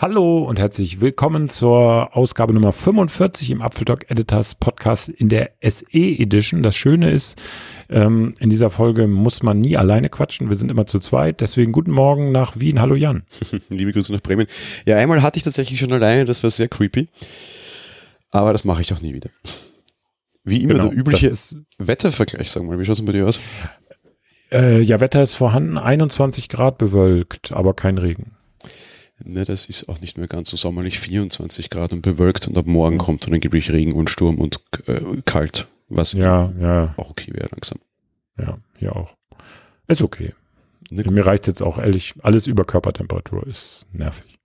Hallo und herzlich willkommen zur Ausgabe Nummer 45 im Apfeltalk Editors Podcast in der SE Edition. Das Schöne ist, ähm, in dieser Folge muss man nie alleine quatschen. Wir sind immer zu zweit. Deswegen guten Morgen nach Wien. Hallo Jan. Liebe Grüße nach Bremen. Ja, einmal hatte ich tatsächlich schon alleine. Das war sehr creepy. Aber das mache ich doch nie wieder. Wie immer genau, der übliche Wettervergleich, sagen wir mal. Wie schaut es bei dir aus? Äh, ja, Wetter ist vorhanden. 21 Grad bewölkt, aber kein Regen. Ne, das ist auch nicht mehr ganz so sommerlich, 24 Grad und bewölkt und ab morgen kommt dann angeblich Regen und Sturm und äh, kalt, was ja, ja. auch okay wäre langsam. Ja, hier auch. Ist okay. Ne, Mir reicht jetzt auch ehrlich, alles über Körpertemperatur ist nervig.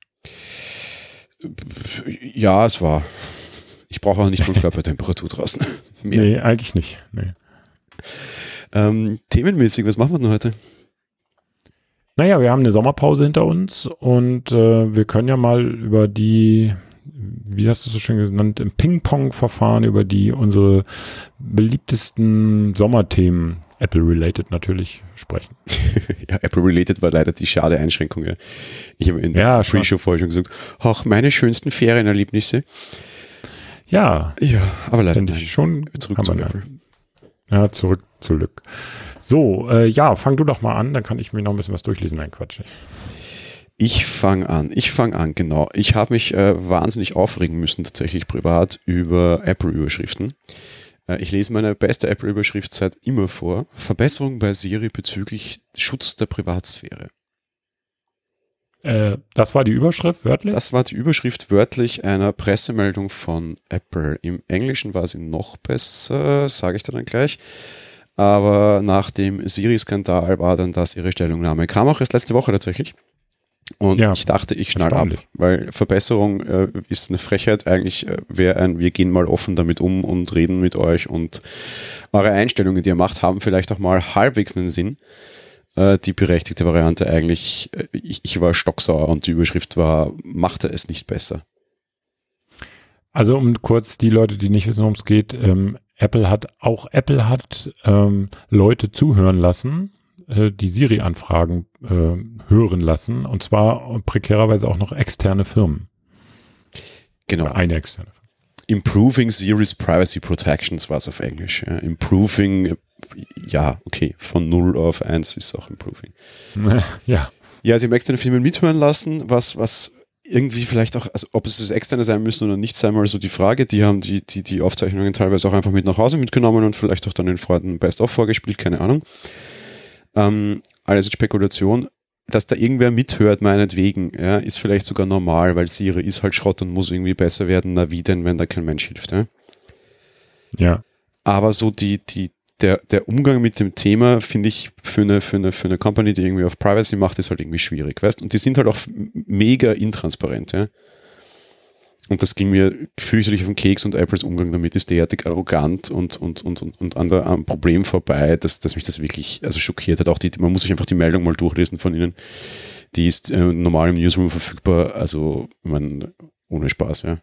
Ja, es war. Ich brauche auch nicht mal Körpertemperatur draußen. Mehr. Nee, eigentlich nicht. Nee. Ähm, themenmäßig, was machen wir denn heute? Naja, wir haben eine Sommerpause hinter uns und äh, wir können ja mal über die, wie hast du es so schön genannt, im Ping-Pong-Verfahren über die unsere beliebtesten Sommerthemen, Apple-related natürlich, sprechen. ja, Apple-related war leider die schade Einschränkung. Ja. Ich habe in der ja, Pre-Show vorher schon gesagt, auch meine schönsten Ferienerlebnisse. Ja. Ja, aber leider nicht. Schon zurück zu Apple. Ja, zurück zu Glück. So, äh, ja, fang du doch mal an, dann kann ich mir noch ein bisschen was durchlesen. Nein, Quatsch nicht. Ich fange an, ich fange an, genau. Ich habe mich äh, wahnsinnig aufregen müssen, tatsächlich privat, über Apple-Überschriften. Äh, ich lese meine beste Apple-Überschrift seit immer vor. Verbesserung bei Siri bezüglich Schutz der Privatsphäre. Äh, das war die Überschrift wörtlich? Das war die Überschrift wörtlich einer Pressemeldung von Apple. Im Englischen war sie noch besser, sage ich dir dann gleich. Aber nach dem Siri-Skandal war dann das ihre Stellungnahme. Kam auch erst letzte Woche tatsächlich. Und ja, ich dachte, ich schnall ab, weil Verbesserung äh, ist eine Frechheit. Eigentlich äh, wäre ein, wir gehen mal offen damit um und reden mit euch und eure Einstellungen, die ihr macht, haben vielleicht auch mal halbwegs einen Sinn. Äh, die berechtigte Variante eigentlich, äh, ich, ich war stocksauer und die Überschrift war, machte es nicht besser. Also um kurz die Leute, die nicht wissen, worum es geht, ähm, Apple hat, auch Apple hat ähm, Leute zuhören lassen, äh, die Siri-Anfragen äh, hören lassen, und zwar prekärerweise auch noch externe Firmen. Genau. Oder eine externe Firma. Improving Siri's Privacy Protections war es auf Englisch. Ja. Improving, ja, okay, von 0 auf 1 ist auch Improving. Ja. Ja, sie haben externe Firmen mithören lassen, was, was irgendwie vielleicht auch, also ob es das externe sein müssen oder nicht, sei mal so die Frage. Die haben die, die, die Aufzeichnungen teilweise auch einfach mit nach Hause mitgenommen und vielleicht auch dann den Freunden Best-of vorgespielt, keine Ahnung. Ähm, alles Spekulation. Dass da irgendwer mithört, meinetwegen, ja, ist vielleicht sogar normal, weil Siri ist halt Schrott und muss irgendwie besser werden. Na wie denn, wenn da kein Mensch hilft? Ja. ja. Aber so die, die, der, der Umgang mit dem Thema, finde ich, für eine, für, eine, für eine Company, die irgendwie auf Privacy macht, ist halt irgendwie schwierig, weißt Und die sind halt auch mega intransparent, ja. Und das ging mir fürchterlich auf den Keks und Apples Umgang damit ist derartig arrogant und, und, und, und, und an der, am Problem vorbei, dass, dass mich das wirklich also schockiert hat. Auch die, man muss sich einfach die Meldung mal durchlesen von ihnen. Die ist äh, normal im Newsroom verfügbar, also man, ohne Spaß, ja.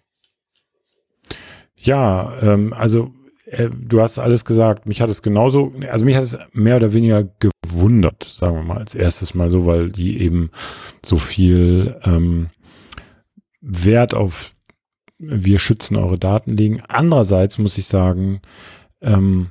Ja, ähm, also äh, du hast alles gesagt. Mich hat es genauso, also mich hat es mehr oder weniger gewundert, sagen wir mal, als erstes Mal so, weil die eben so viel ähm, Wert auf wir schützen eure Daten legen. Andererseits muss ich sagen, ähm,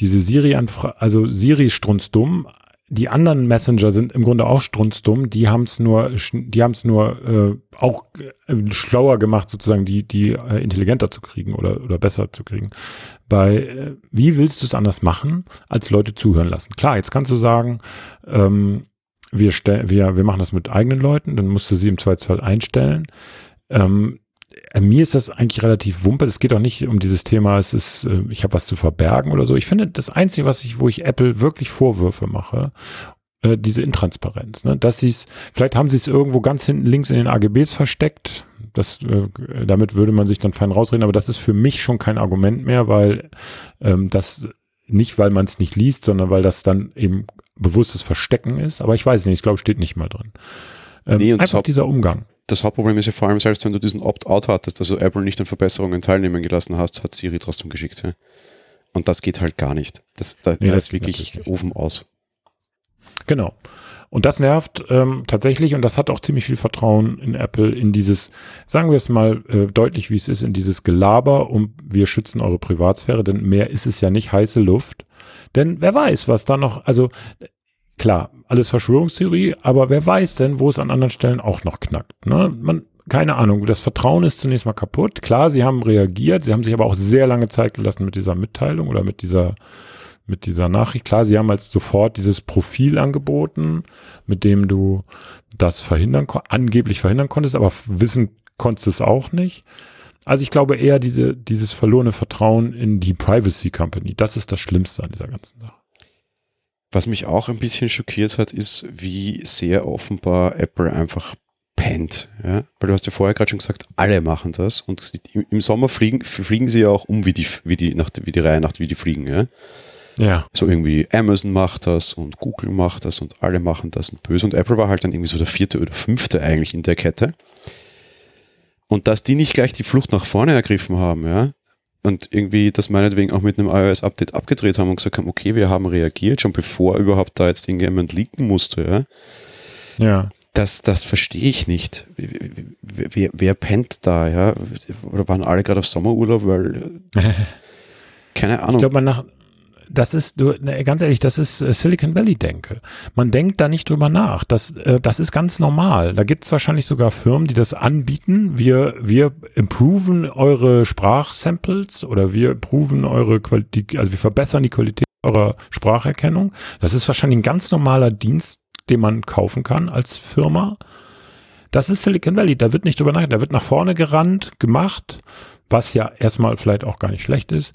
diese Siri-Anfrage, also Siri ist strunzdumm, die anderen Messenger sind im Grunde auch strunzdumm. Die haben es nur, die haben es nur äh, auch äh, schlauer gemacht, sozusagen die, die äh, intelligenter zu kriegen oder, oder besser zu kriegen. Bei äh, wie willst du es anders machen, als Leute zuhören lassen? Klar, jetzt kannst du sagen, ähm, wir, wir, wir machen das mit eigenen Leuten, dann musst du sie im Zweifelsfall einstellen. Ähm, äh, mir ist das eigentlich relativ wumpe. Es geht auch nicht um dieses Thema, es ist, äh, ich habe was zu verbergen oder so. Ich finde, das Einzige, was ich, wo ich Apple wirklich Vorwürfe mache, äh, diese Intransparenz, ne? dass sie es, vielleicht haben sie es irgendwo ganz hinten links in den AGBs versteckt. Das, äh, damit würde man sich dann fein rausreden, aber das ist für mich schon kein Argument mehr, weil ähm, das nicht, weil man es nicht liest, sondern weil das dann eben bewusstes Verstecken ist. Aber ich weiß nicht, ich glaube, steht nicht mal drin. Ähm, nee, einfach dieser Umgang das Hauptproblem ist ja vor allem, selbst wenn du diesen Opt-out hattest, also Apple nicht an Verbesserungen teilnehmen gelassen hast, hat Siri trotzdem geschickt. Ja? Und das geht halt gar nicht. Das, da, nee, das ist wirklich Ofen aus. Genau. Und das nervt ähm, tatsächlich und das hat auch ziemlich viel Vertrauen in Apple, in dieses, sagen wir es mal äh, deutlich, wie es ist, in dieses Gelaber um wir schützen eure Privatsphäre, denn mehr ist es ja nicht heiße Luft. Denn wer weiß, was da noch, also klar, alles Verschwörungstheorie, aber wer weiß denn, wo es an anderen Stellen auch noch knackt. Ne? Man, keine Ahnung, das Vertrauen ist zunächst mal kaputt. Klar, sie haben reagiert, sie haben sich aber auch sehr lange Zeit gelassen mit dieser Mitteilung oder mit dieser mit dieser Nachricht. Klar, sie haben als sofort dieses Profil angeboten, mit dem du das verhindern, angeblich verhindern konntest, aber wissen konntest es auch nicht. Also ich glaube eher diese, dieses verlorene Vertrauen in die Privacy Company. Das ist das Schlimmste an dieser ganzen Sache. Was mich auch ein bisschen schockiert hat, ist, wie sehr offenbar Apple einfach pennt. Ja? Weil du hast ja vorher gerade schon gesagt, alle machen das und im Sommer fliegen, fliegen sie ja auch um wie die, wie die, nach, wie die Reihe nach, wie die fliegen. Ja? Ja. So irgendwie Amazon macht das und Google macht das und alle machen das und böse. Und Apple war halt dann irgendwie so der vierte oder fünfte eigentlich in der Kette. Und dass die nicht gleich die Flucht nach vorne ergriffen haben, ja, und irgendwie das meinetwegen auch mit einem iOS-Update abgedreht haben und gesagt haben, okay, wir haben reagiert, schon bevor überhaupt da jetzt irgendjemand leaken musste, ja. Ja. Das, das verstehe ich nicht. Wer, wer, wer pennt da, ja? Oder waren alle gerade auf Sommerurlaub, weil keine Ahnung. Ich glaube, man nach, das ist, du, ganz ehrlich, das ist äh, Silicon Valley-Denke. Man denkt da nicht drüber nach. Das, äh, das ist ganz normal. Da gibt es wahrscheinlich sogar Firmen, die das anbieten. Wir, wir improven eure Sprachsamples oder wir improven eure Qualität, also wir verbessern die Qualität eurer Spracherkennung. Das ist wahrscheinlich ein ganz normaler Dienst, den man kaufen kann als Firma. Das ist Silicon Valley. Da wird nicht drüber nachgedacht. Da wird nach vorne gerannt, gemacht, was ja erstmal vielleicht auch gar nicht schlecht ist.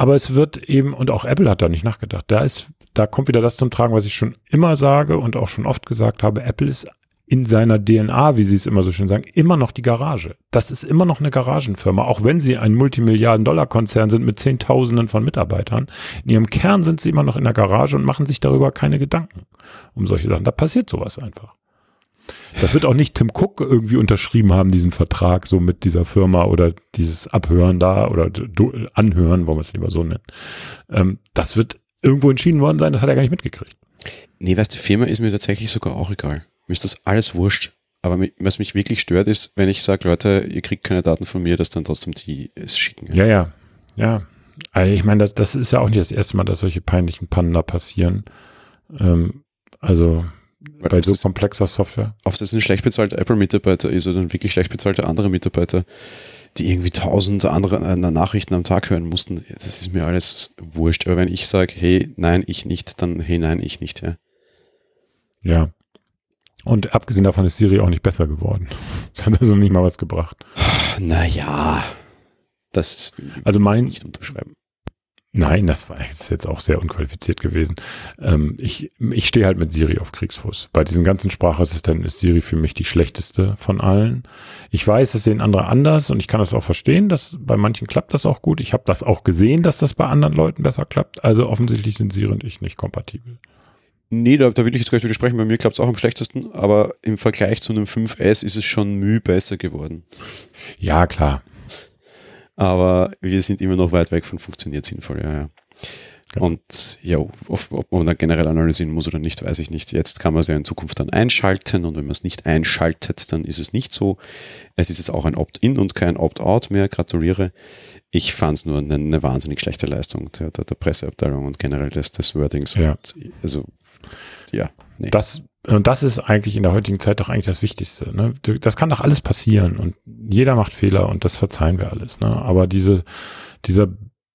Aber es wird eben, und auch Apple hat da nicht nachgedacht. Da ist, da kommt wieder das zum Tragen, was ich schon immer sage und auch schon oft gesagt habe. Apple ist in seiner DNA, wie sie es immer so schön sagen, immer noch die Garage. Das ist immer noch eine Garagenfirma, auch wenn sie ein Multimilliarden-Dollar-Konzern sind mit Zehntausenden von Mitarbeitern. In ihrem Kern sind sie immer noch in der Garage und machen sich darüber keine Gedanken um solche Sachen. Da passiert sowas einfach. Das wird auch nicht Tim Cook irgendwie unterschrieben haben, diesen Vertrag so mit dieser Firma oder dieses Abhören da oder Anhören, wollen wir es lieber so nennen. Ähm, das wird irgendwo entschieden worden sein, das hat er gar nicht mitgekriegt. Nee, weißt du, Firma ist mir tatsächlich sogar auch egal. Mir ist das alles wurscht. Aber was mich wirklich stört, ist, wenn ich sage, Leute, ihr kriegt keine Daten von mir, dass dann trotzdem die es schicken. Ja, ja, ja. Also ich meine, das, das, ist ja auch nicht das erste Mal, dass solche peinlichen Pannen da passieren. Ähm, also weil bei so komplexer Software. Ob es jetzt ein schlecht bezahlter Apple-Mitarbeiter ist oder ein wirklich schlecht bezahlter anderer Mitarbeiter, die irgendwie tausend andere äh, Nachrichten am Tag hören mussten, das ist mir alles wurscht. Aber wenn ich sage, hey, nein, ich nicht, dann hey, nein, ich nicht, ja. Ja. Und abgesehen davon ist Siri auch nicht besser geworden. Das hat also nicht mal was gebracht. Naja, das also mein, nicht unterschreiben. Nein, das war jetzt auch sehr unqualifiziert gewesen. Ähm, ich ich stehe halt mit Siri auf Kriegsfuß. Bei diesen ganzen Sprachassistenten ist Siri für mich die schlechteste von allen. Ich weiß, das sehen andere anders und ich kann das auch verstehen, dass bei manchen klappt das auch gut. Ich habe das auch gesehen, dass das bei anderen Leuten besser klappt. Also offensichtlich sind Siri und ich nicht kompatibel. Nee, da, da will ich jetzt gleich widersprechen. Bei mir klappt es auch am schlechtesten, aber im Vergleich zu einem 5S ist es schon müh besser geworden. Ja, klar. Aber wir sind immer noch weit weg von funktioniert sinnvoll, ja, ja. Genau. Und ja, ob, man dann generell analysieren muss oder nicht, weiß ich nicht. Jetzt kann man es ja in Zukunft dann einschalten und wenn man es nicht einschaltet, dann ist es nicht so. Es ist jetzt auch ein Opt-in und kein Opt-out mehr. Gratuliere. Ich fand es nur eine, eine, wahnsinnig schlechte Leistung der, der, der, Presseabteilung und generell des, des Wordings. Ja. Also, ja. Nee. Das, und das ist eigentlich in der heutigen Zeit doch eigentlich das Wichtigste. Ne? Das kann doch alles passieren und jeder macht Fehler und das verzeihen wir alles. Ne? Aber diese, dieser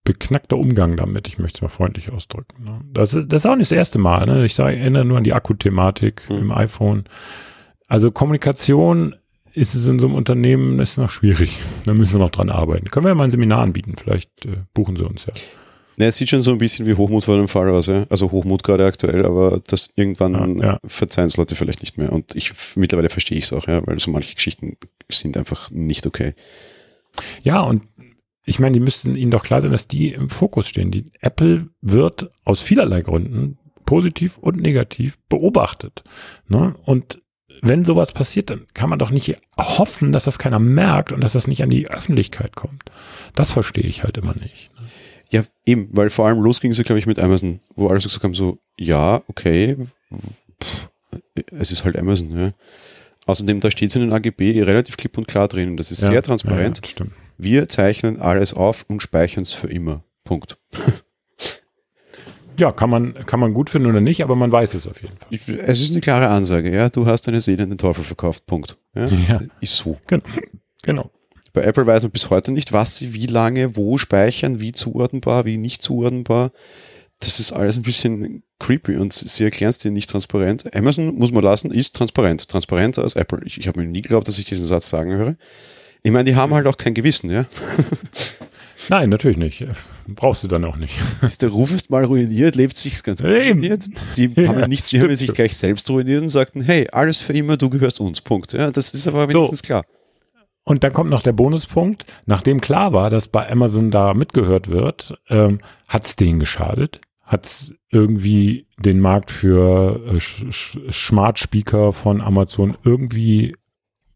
beknackte Umgang damit, ich möchte es mal freundlich ausdrücken. Ne? Das, das ist auch nicht das erste Mal. Ne? Ich sage, erinnere nur an die Akkuthematik mhm. im iPhone. Also Kommunikation ist es in so einem Unternehmen ist noch schwierig. Da müssen wir noch dran arbeiten. Können wir ja mal ein Seminar anbieten. Vielleicht äh, buchen sie uns ja. Ne, es sieht schon so ein bisschen wie Hochmut vor dem Fall aus, ja. Also Hochmut gerade aktuell, aber das irgendwann ja, ja. verzeihen es Leute vielleicht nicht mehr. Und ich mittlerweile verstehe ich es auch, ja, weil so manche Geschichten sind einfach nicht okay. Ja, und ich meine, die müssten ihnen doch klar sein, dass die im Fokus stehen. Die Apple wird aus vielerlei Gründen positiv und negativ beobachtet. Ne? Und wenn sowas passiert, dann kann man doch nicht hoffen, dass das keiner merkt und dass das nicht an die Öffentlichkeit kommt. Das verstehe ich halt immer nicht. Ne? Ja, eben, weil vor allem los ging es ja, glaube ich, mit Amazon, wo alle so gesagt haben, so, ja, okay, pff, es ist halt Amazon. Ja. Außerdem, da steht es in den AGB relativ klipp und klar drin. Das ist Ja, sehr transparent. Ja. Wir zeichnen alles auf und speichern es für immer. Punkt. Ja, kann man, kann man gut finden oder nicht, aber man weiß es auf jeden Fall. Es ist eine klare Ansage. Ja, du hast deine Seele in den Teufel verkauft. Punkt. Ja. Ist so. Genau. genau. Bei Apple weiß man bis heute nicht, was sie wie lange, wo speichern, wie zuordnenbar, wie nicht zuordnenbar. Das ist alles ein bisschen creepy und sie erklären es dir nicht transparent. Amazon, muss man lassen, ist transparent. Transparenter als Apple. Ich, ich habe mir nie geglaubt, dass ich diesen Satz sagen höre. Ich meine, die haben halt auch kein Gewissen, ja. Nein, natürlich nicht. Brauchst du dann auch nicht. Ist der Ruf ist mal ruiniert, lebt sich's ganz ruiniert. Die Ja, haben nicht, die haben sich so. gleich selbst ruiniert und sagten, hey, alles für immer, du gehörst uns. Punkt. Ja, das ist aber wenigstens klar. Und dann kommt noch der Bonuspunkt. Nachdem klar war, dass bei Amazon da mitgehört wird, ähm, hat es denen geschadet. Hat es irgendwie den Markt für äh, Sch Smart Speaker von Amazon irgendwie,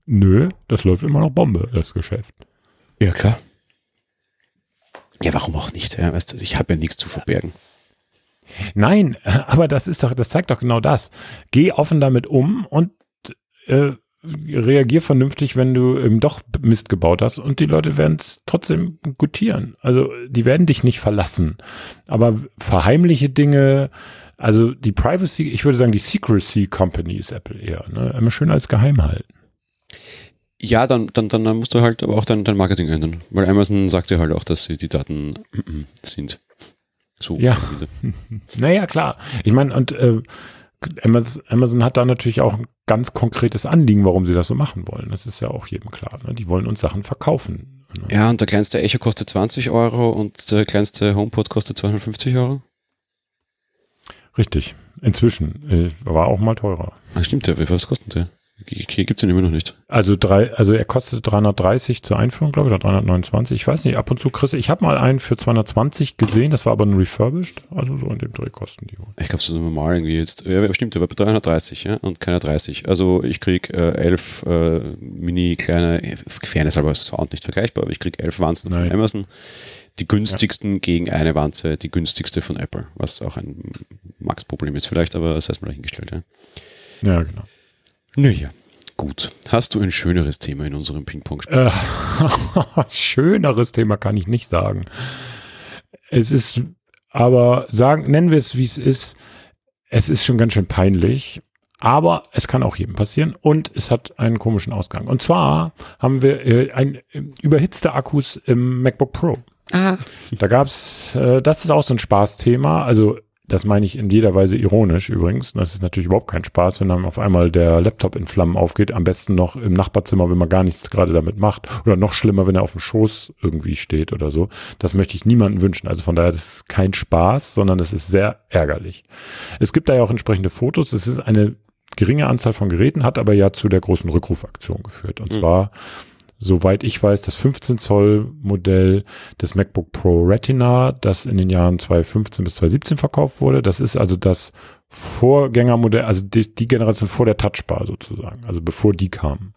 nö, das läuft immer noch Bombe, das Geschäft. Ja, klar. Ja, warum auch nicht? Ja, weißt du, ich habe ja nichts zu verbergen. Nein, aber das ist doch, das zeigt doch genau das. Geh offen damit um und äh, reagier vernünftig, wenn du eben doch Mist gebaut hast und die Leute werden es trotzdem gutieren. Also die werden dich nicht verlassen. Aber verheimliche Dinge, also die Privacy, ich würde sagen, die Secrecy Company ist Apple eher, ne? Immer schön als geheim halten. Ja, dann, dann, dann musst du halt aber auch dein, dein Marketing ändern. Weil Amazon sagt ja halt auch, dass sie die Daten sind. So. Ja. Naja, klar. Ich meine, und äh, Amazon, hat da natürlich auch ein ganz konkretes Anliegen, warum sie das so machen wollen. Das ist ja auch jedem klar. Ne? Die wollen uns Sachen verkaufen. Ne? Ja, und der kleinste Echo kostet 20 Euro und der kleinste HomePod kostet 250 Euro. Richtig. Inzwischen. Äh, war auch mal teurer. Ah, stimmt ja. Was kostet der? Gibt es ihn immer noch nicht. Also drei, also er kostet 330 zur Einführung, glaube ich, oder 329. Ich weiß nicht, ab und zu kriegst du, ich habe mal einen für 220 gesehen, das war aber ein refurbished, also so in dem Dreh kosten die wohl. Ich glaube, so normal irgendwie jetzt. Ja, stimmt, der war bei 330, ja, und keiner 30. Also ich krieg äh, elf äh, mini kleine, Fairness aber Sound nicht vergleichbar, aber ich krieg elf Wanzen von. Amazon. Die günstigsten gegen eine Wanze, die günstigste von Apple, was auch ein Max-Problem ist vielleicht, aber das heißt mal dahingestellt, ja. Ja, genau. Naja, gut. Hast du ein schöneres Thema in unserem Ping-Pong-Spiel? Äh, schöneres Thema kann ich nicht sagen. Es ist, aber sagen, nennen wir es, wie es ist. Es ist schon ganz schön peinlich, aber es kann auch jedem passieren und es hat einen komischen Ausgang. Und zwar haben wir äh, ein, äh, überhitzte Akkus im MacBook Pro. Ah. Da gab's, äh, das ist auch so ein Spaßthema. Also das meine ich in jeder Weise ironisch übrigens. Das ist natürlich überhaupt kein Spaß, wenn dann auf einmal der Laptop in Flammen aufgeht. Am besten noch im Nachbarzimmer, wenn man gar nichts gerade damit macht. Oder noch schlimmer, wenn er auf dem Schoß irgendwie steht oder so. Das möchte ich niemandem wünschen. Also von daher, das ist kein Spaß, sondern das ist sehr ärgerlich. Es gibt da ja auch entsprechende Fotos. Es ist eine geringe Anzahl von Geräten, hat aber ja zu der großen Rückrufaktion geführt. Und Mhm. zwar, soweit ich weiß, das 15 Zoll Modell des MacBook Pro Retina, das in den Jahren 2015 bis 2017 verkauft wurde. Das ist also das Vorgängermodell, also die, die Generation vor der Touchbar sozusagen, also bevor die kamen.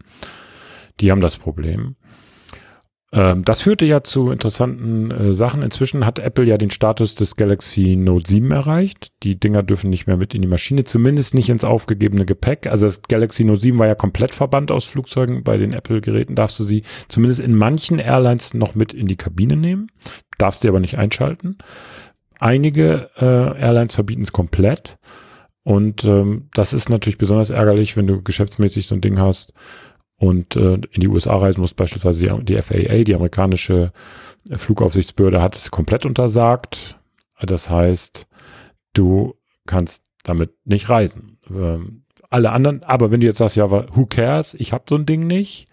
Die haben das Problem. Ähm, das führte ja zu interessanten äh, Sachen. Inzwischen hat Apple ja den Status des Galaxy Note 7 erreicht. Die Dinger dürfen nicht mehr mit in die Maschine, zumindest nicht ins aufgegebene Gepäck. Also das Galaxy Note 7 war ja komplett verbannt aus Flugzeugen. Bei den Apple-Geräten darfst du sie zumindest in manchen Airlines noch mit in die Kabine nehmen, darfst sie aber nicht einschalten. Einige äh, Airlines verbieten es komplett. Und ähm, das ist natürlich besonders ärgerlich, wenn du geschäftsmäßig so ein Ding hast und äh, in die USA reisen musst, beispielsweise die, die FAA, die amerikanische Flugaufsichtsbehörde, hat es komplett untersagt. Das heißt, du kannst damit nicht reisen. Ähm, alle anderen, aber wenn du jetzt sagst, ja, who cares, ich habe so ein Ding nicht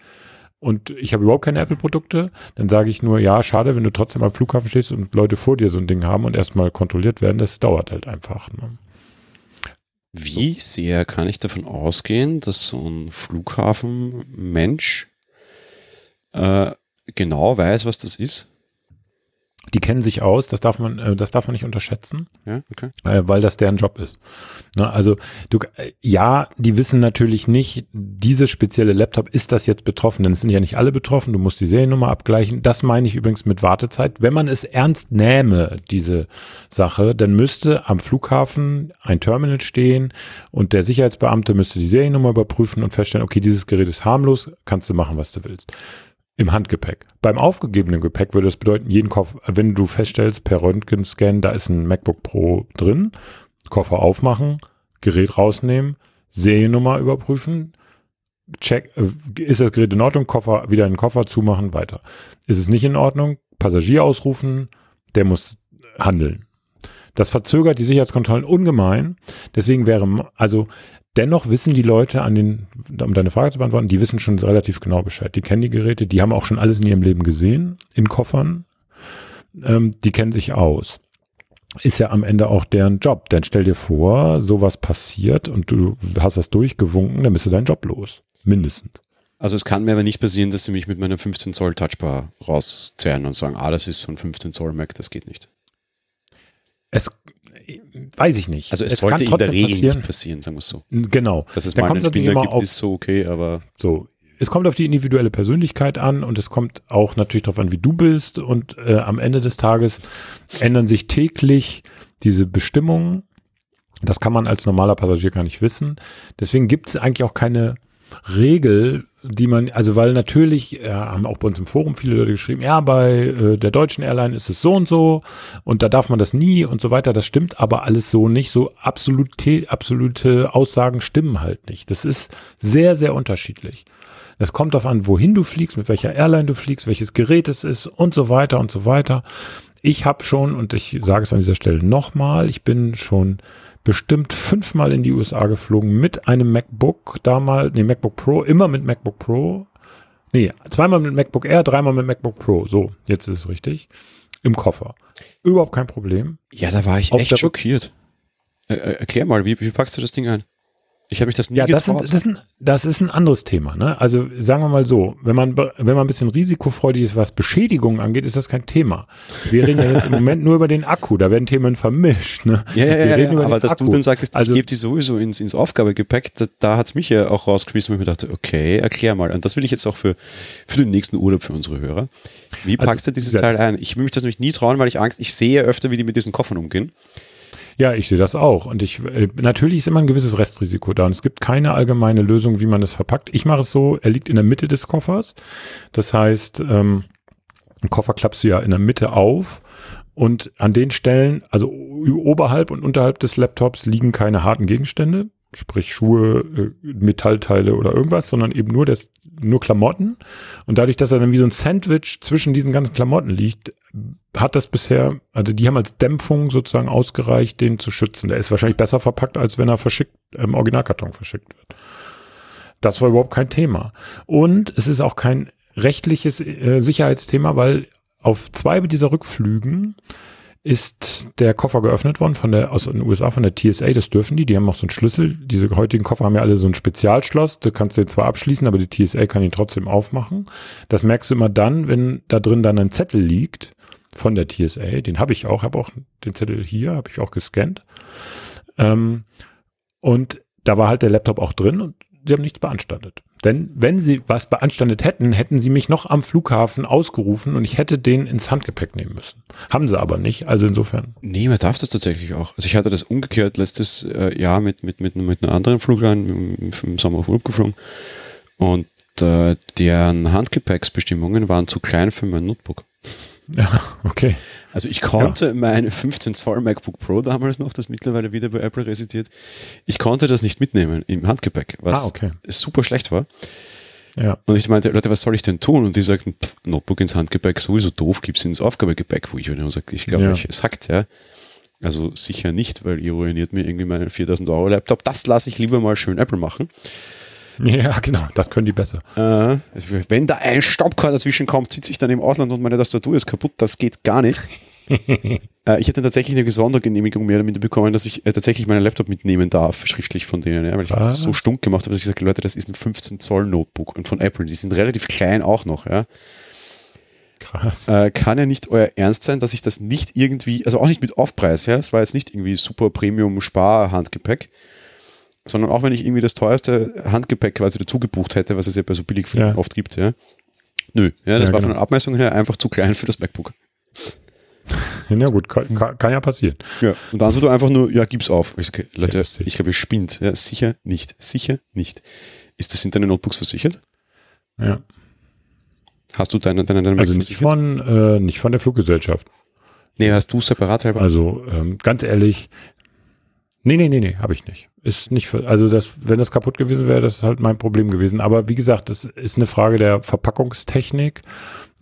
und ich habe überhaupt keine Apple-Produkte, dann sage ich nur, ja, schade, wenn du trotzdem am Flughafen stehst und Leute vor dir so ein Ding haben und erstmal kontrolliert werden, das dauert halt einfach. Ne? Wie sehr kann ich davon ausgehen, dass so ein Flughafenmensch äh, genau weiß, was das ist? Die kennen sich aus, das darf man, äh, das darf man nicht unterschätzen, Ja, okay. äh, weil das deren Job ist. Ne, also du, äh, ja, die wissen natürlich nicht, diese spezielle Laptop ist das jetzt betroffen, denn es sind ja nicht alle betroffen. Du musst die Seriennummer abgleichen. Das meine ich übrigens mit Wartezeit. Wenn man es ernst nähme, diese Sache, dann müsste am Flughafen ein Terminal stehen und der Sicherheitsbeamte müsste die Seriennummer überprüfen und feststellen, okay, dieses Gerät ist harmlos, kannst du machen, was du willst im Handgepäck. Beim aufgegebenen Gepäck würde das bedeuten, jeden Koffer, wenn du feststellst per Röntgenscan, da ist ein MacBook Pro drin, Koffer aufmachen, Gerät rausnehmen, Seriennummer überprüfen, check, äh, ist das Gerät in Ordnung, Koffer wieder in den Koffer zumachen, weiter. Ist es nicht in Ordnung, Passagier ausrufen, der muss handeln. Das verzögert die Sicherheitskontrollen ungemein. Deswegen wäre, also Dennoch wissen die Leute an den, um deine Frage zu beantworten, die wissen schon relativ genau Bescheid. Die kennen die Geräte, die haben auch schon alles in ihrem Leben gesehen, in Koffern. Ähm, die kennen sich aus. Ist ja am Ende auch deren Job. Denn stell dir vor, sowas passiert und du hast das durchgewunken, dann bist du deinen Job los. Mindestens. Also es kann mir aber nicht passieren, dass sie mich mit meiner 15 Zoll Touchbar rauszerren und sagen, ah, das ist so ein 15 Zoll Mac, das geht nicht. Es weiß ich nicht. Also es, sollte in der Regel passieren. nicht passieren, sagen wir es so. Genau. Dass es Dann mal kommt einen immer gibt, auf- ist so okay, aber So, es kommt auf die individuelle Persönlichkeit an und es kommt auch natürlich darauf an, wie du bist. Und äh, am Ende des Tages ändern sich täglich diese Bestimmungen. Das kann man als normaler Passagier gar nicht wissen. Deswegen gibt es eigentlich auch keine Regel, die man, also weil natürlich, äh, haben auch bei uns im Forum viele Leute geschrieben, ja, bei äh, der deutschen Airline ist es so und so und da darf man das nie und so weiter. Das stimmt aber alles so nicht. So absolute, absolute Aussagen stimmen halt nicht. Das ist sehr, sehr unterschiedlich. Es kommt darauf an, wohin du fliegst, mit welcher Airline du fliegst, welches Gerät es ist und so weiter und so weiter. Ich habe schon, und ich sage es an dieser Stelle nochmal, ich bin schon bestimmt fünfmal in die USA geflogen mit einem MacBook, damals, nee, MacBook Pro, immer mit MacBook Pro. Nee, zweimal mit MacBook Air, dreimal mit MacBook Pro. So, jetzt ist es richtig. Im Koffer. Überhaupt kein Problem. ja, da war ich Auf echt schockiert. Äh, äh, erklär mal, wie, wie packst du das Ding ein? Ich habe mich das nie Ja, das, sind, getraut. das, ist ein, das ist ein anderes Thema. Ne? Also sagen wir mal so, wenn man, wenn man ein bisschen risikofreudig ist, was Beschädigungen angeht, ist das kein Thema. Wir reden ja jetzt im Moment nur über den Akku, da werden Themen vermischt. Ne? ja, ja, ja, ja aber dass du Akku. dann sagst, Also- ich gebe die sowieso ins, ins Aufgabegepäck, da, da hat es mich ja auch rausgeschmissen, wo ich mir dachte, okay, erklär mal. Und das will ich jetzt auch für, für den nächsten Urlaub für unsere Hörer. Wie Also, packst du dieses ja, Teil ein? Ich will mich das nämlich nie trauen, weil ich Angst, ich sehe öfter, wie die mit diesen Koffern umgehen. Ja, ich sehe das auch. Und ich äh, natürlich ist immer ein gewisses Restrisiko da. Und es gibt keine allgemeine Lösung, wie man es verpackt. Ich mache es so, er liegt in der Mitte des Koffers. Das heißt, ähm, einen Koffer klappst du ja in der Mitte auf. Und an den Stellen, also oberhalb und unterhalb des Laptops, liegen keine harten Gegenstände, sprich Schuhe, äh, Metallteile oder irgendwas, sondern eben nur das, nur Klamotten. Und dadurch, dass er dann wie so ein Sandwich zwischen diesen ganzen Klamotten liegt, hat das bisher, also die haben als Dämpfung sozusagen ausgereicht, den zu schützen. Der ist wahrscheinlich besser verpackt, als wenn er verschickt, im Originalkarton verschickt wird. Das war überhaupt kein Thema. Und es ist auch kein rechtliches äh, Sicherheitsthema, weil auf zwei dieser Rückflügen ist der Koffer geöffnet worden von der, aus den USA, von der TSA, das dürfen die, die haben auch so einen Schlüssel, diese heutigen Koffer haben ja alle so ein Spezialschloss, du kannst den zwar abschließen, aber die TSA kann ihn trotzdem aufmachen. Das merkst du immer dann, wenn da drin dann ein Zettel liegt von der TSA, den habe ich auch, habe auch den Zettel hier, habe ich auch gescannt. Ähm, und da war halt der Laptop auch drin und sie haben nichts beanstandet. Denn wenn sie was beanstandet hätten, hätten sie mich noch am Flughafen ausgerufen und ich hätte den ins Handgepäck nehmen müssen. Haben sie aber nicht, also insofern. Nee, man darf das tatsächlich auch. Also ich hatte das umgekehrt letztes äh, Jahr mit, mit, mit, mit einer anderen Flugline im, im Sommer auf Urlaub geflogen und äh, deren Handgepäcksbestimmungen waren zu klein für mein Notebook. Ja, okay. Also ich konnte meine 15 Zoll MacBook Pro damals noch, das mittlerweile wieder bei Apple residiert, ich konnte das nicht mitnehmen im Handgepäck, was Ah, okay. super schlecht war. Ja. Und ich meinte, Leute, was soll ich denn tun? Und die sagten, pff, Notebook ins Handgepäck, sowieso doof, gib's ins Aufgabegepäck, wo ich wieder sage, ich glaube, Ja. es hackt, ja. Also sicher nicht, weil ihr ruiniert mir irgendwie meinen 4000 Euro Laptop. Das lasse ich lieber mal schön Apple machen. Ja, genau, das können die besser. Äh, wenn da ein Staubkar dazwischen kommt, sitze ich dann im Ausland und meine Tastatur ist kaputt. Das geht gar nicht. äh, ich hätte tatsächlich eine Sondergenehmigung mehr damit bekommen, dass ich äh, tatsächlich meinen Laptop mitnehmen darf, schriftlich von denen. Ja, weil ich Ah. das so stunk gemacht habe, dass ich gesagt habe, Leute, das ist ein 15 Zoll Notebook und von Apple. Die sind relativ klein auch noch. Ja. Krass. Äh, kann ja nicht euer Ernst sein, dass ich das nicht irgendwie, also auch nicht mit Aufpreis, ja, das war jetzt nicht irgendwie super Premium Spar-Handgepäck, sondern auch wenn ich irgendwie das teuerste Handgepäck quasi dazu gebucht hätte, was es ja bei so Billigfilmen Ja. oft gibt, ja. Nö, ja, das Ja, war genau. von den Abmessungen her einfach zu klein für das MacBook. Ja gut, kann, kann, kann ja passieren. Ja. Und dann so du einfach nur, ja, gib's auf. Ich sag, okay, Leute, Ja, ich glaube, ihr spinnt. Ja, sicher nicht. Sicher nicht. Ist das, sind deine Notebooks versichert? Ja. Hast du deine, deine, deine Also Mac nicht von, äh, nicht von der Fluggesellschaft. Nee, hast du separat selber? Also ähm, ganz ehrlich, nee, nee, nee, nee, habe ich nicht. Ist nicht, für, also das, wenn das kaputt gewesen wäre, das ist halt mein Problem gewesen. Aber wie gesagt, das ist eine Frage der Verpackungstechnik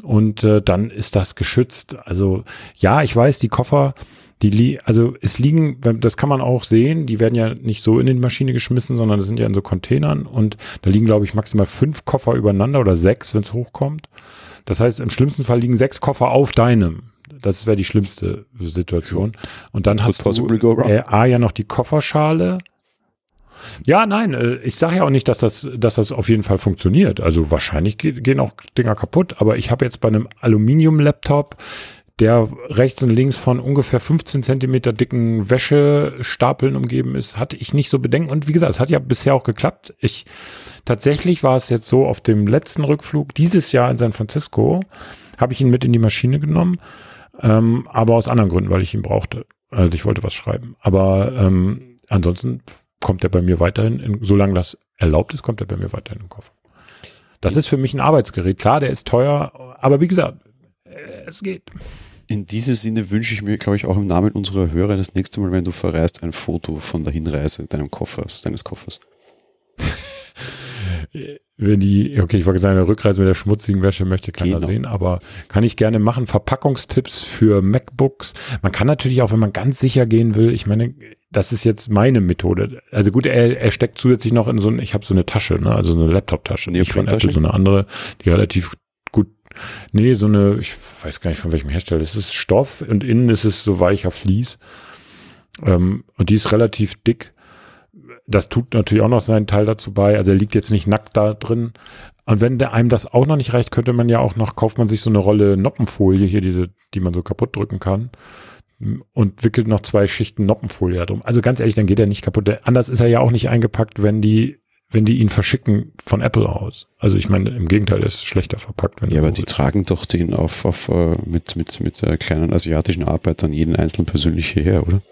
und äh, dann ist das geschützt. Also ja, ich weiß, die Koffer, die li also es liegen, das kann man auch sehen, die werden ja nicht so in die Maschine geschmissen, sondern das sind ja in so Containern und da liegen, glaube ich, maximal fünf Koffer übereinander oder sechs, wenn es hochkommt. Das heißt, im schlimmsten Fall liegen sechs Koffer auf deinem. Das wäre die schlimmste Situation. Und dann Could hast du äh, A ja noch die Kofferschale. Ja, nein, äh, ich sage ja auch nicht, dass das, dass das auf jeden Fall funktioniert. Also wahrscheinlich ge gehen auch Dinger kaputt, aber ich habe jetzt bei einem Aluminium-Laptop, der rechts und links von ungefähr 15 Zentimeter dicken Wäschestapeln umgeben ist, hatte ich nicht so Bedenken. Und wie gesagt, es hat ja bisher auch geklappt. Ich tatsächlich war es jetzt so auf dem letzten Rückflug dieses Jahr in San Francisco, habe ich ihn mit in die Maschine genommen, ähm, aber aus anderen Gründen, weil ich ihn brauchte. Also ich wollte was schreiben. Aber ähm, ansonsten kommt er bei mir weiterhin, in, solange das erlaubt ist, kommt er bei mir weiterhin im Koffer. Das ist für mich ein Arbeitsgerät. Klar, der ist teuer, aber wie gesagt, äh, es geht. In diesem Sinne wünsche ich mir, glaube ich, auch im Namen unserer Hörer das nächste Mal, wenn du verreist, ein Foto von der Hinreise deinem Koffers, deines Koffers. Wenn die, okay, ich wollte sagen, eine Rückreise mit der schmutzigen Wäsche möchte keiner Genau. sehen, aber kann ich gerne machen. Verpackungstipps für MacBooks. Man kann natürlich auch, wenn man ganz sicher gehen will, ich meine, das ist jetzt meine Methode. Also gut, er, er steckt zusätzlich noch in so ein, ich habe so eine Tasche, ne, also so eine Laptop-Tasche, nicht von? Apple, so eine andere, die relativ gut, nee, so eine, ich weiß gar nicht von welchem Hersteller, das ist Stoff und innen ist es so weicher Vlies. Ähm, und die ist relativ dick das tut natürlich auch noch seinen Teil dazu bei. Also er liegt jetzt nicht nackt da drin. Und wenn der einem das auch noch nicht reicht, könnte man ja auch noch, kauft man sich so eine Rolle Noppenfolie hier, diese, die man so kaputt drücken kann. Und wickelt noch zwei Schichten Noppenfolie drum. Also ganz ehrlich, dann geht er nicht kaputt. Der- Anders ist er ja auch nicht eingepackt, wenn die, wenn die ihn verschicken von Apple aus. Also ich meine, im Gegenteil, ist schlechter verpackt. Wenn Ja, aber die willst. tragen doch den auf, auf äh, mit, mit, mit äh, kleinen asiatischen Arbeitern jeden einzelnen persönlich hierher, oder?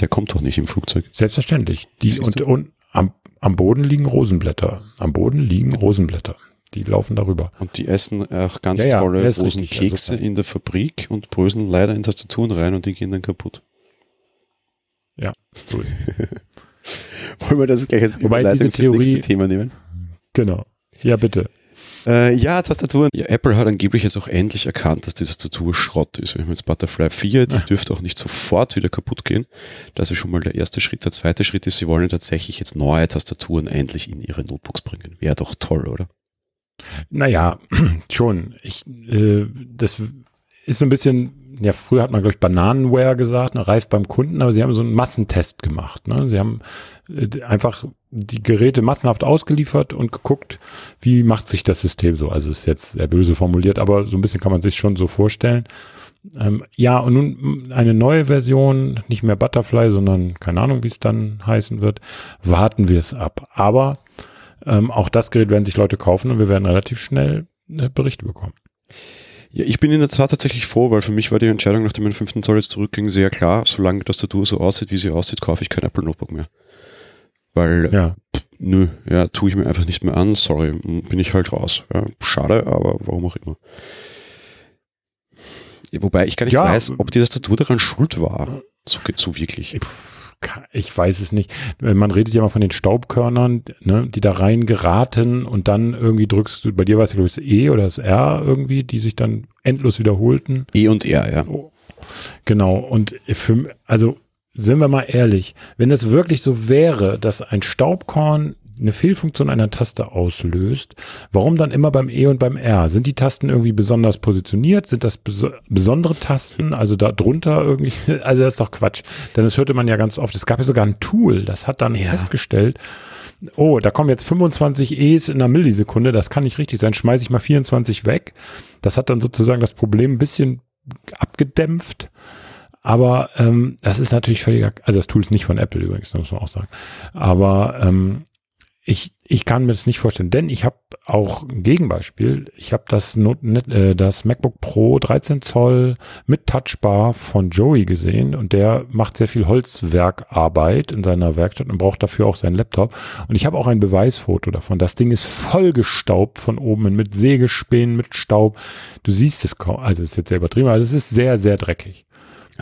Der kommt doch nicht im Flugzeug. Selbstverständlich. Die, und, und am, am Boden liegen Rosenblätter. Am Boden liegen Rosenblätter. Die laufen darüber. Und die essen auch ganz Ja, ja, tolle das ist großen richtig, Kekse also- in der Fabrik und bröseln leider in Tastaturen rein und die gehen dann kaputt. Ja, ist Wollen wir das gleich als Wobei Überleitung diese fürs nächste Theorie- Thema nehmen? Genau. Ja, bitte. Äh, ja, Tastaturen. Ja, Apple hat angeblich jetzt auch endlich erkannt, dass die Tastatur Schrott ist. Wir haben jetzt Butterfly 4, die Ah. dürfte auch nicht sofort wieder kaputt gehen. Das ist schon mal der erste Schritt. Der zweite Schritt ist, sie wollen tatsächlich jetzt neue Tastaturen endlich in ihre Notebooks bringen. Wäre doch toll, oder? Naja, schon. Ich, äh, das ist so ein bisschen, ja, früher hat man, glaube ich, Bananenware gesagt, ne, reif beim Kunden, aber sie haben so einen Massentest gemacht. Ne? Sie haben äh, einfach die Geräte massenhaft ausgeliefert und geguckt, wie macht sich das System so. Also ist jetzt sehr böse formuliert, aber so ein bisschen kann man sich schon so vorstellen. Ähm, ja, und nun eine neue Version, nicht mehr Butterfly, sondern keine Ahnung, wie es dann heißen wird, warten wir es ab. Aber ähm, auch das Gerät werden sich Leute kaufen und wir werden relativ schnell äh, Berichte bekommen. Ja, ich bin in der Tat tatsächlich froh, weil für mich war die Entscheidung, nachdem mein 5. Zoll jetzt zurückging, sehr klar. Solange die Tastatur so aussieht, wie sie aussieht, kaufe ich kein Apple Notebook mehr. Weil, Ja, nö, ja, tue ich mir einfach nicht mehr an. Sorry, bin ich halt raus. Ja, schade, aber warum auch immer. Wobei ich gar nicht Ja. weiß, ob die Tastatur daran schuld war. So, so wirklich. Ich weiß es nicht. Man redet ja mal von den Staubkörnern, ne, die da rein geraten und dann irgendwie drückst du, bei dir war es ja glaube ich das E oder das R irgendwie, die sich dann endlos wiederholten. E und R, ja. Genau. Und für, also sind wir mal ehrlich, wenn es wirklich so wäre, dass ein Staubkorn eine Fehlfunktion einer Taste auslöst, warum dann immer beim E und beim R? Sind die Tasten irgendwie besonders positioniert? Sind das beso besondere Tasten? Also da drunter irgendwie? Also das ist doch Quatsch. Denn das hörte man ja ganz oft. Es gab ja sogar ein Tool, das hat dann Ja. festgestellt, oh, da kommen jetzt 25 E's in einer Millisekunde, das kann nicht richtig sein, schmeiße ich mal 24 weg. Das hat dann sozusagen das Problem ein bisschen abgedämpft. Aber ähm, das ist natürlich völliger, also das Tool ist nicht von Apple übrigens, muss man auch sagen. Aber ähm, ich, ich kann mir das nicht vorstellen, denn ich habe auch ein Gegenbeispiel. Ich habe das, Not, äh, das MacBook Pro 13 Zoll mit Touchbar von Joey gesehen und der macht sehr viel Holzwerkarbeit in seiner Werkstatt und braucht dafür auch seinen Laptop. Und ich habe auch ein Beweisfoto davon. Das Ding ist voll gestaubt von oben mit Sägespänen, mit Staub. Du siehst es kaum, also es ist jetzt sehr übertrieben, aber es ist sehr, sehr dreckig.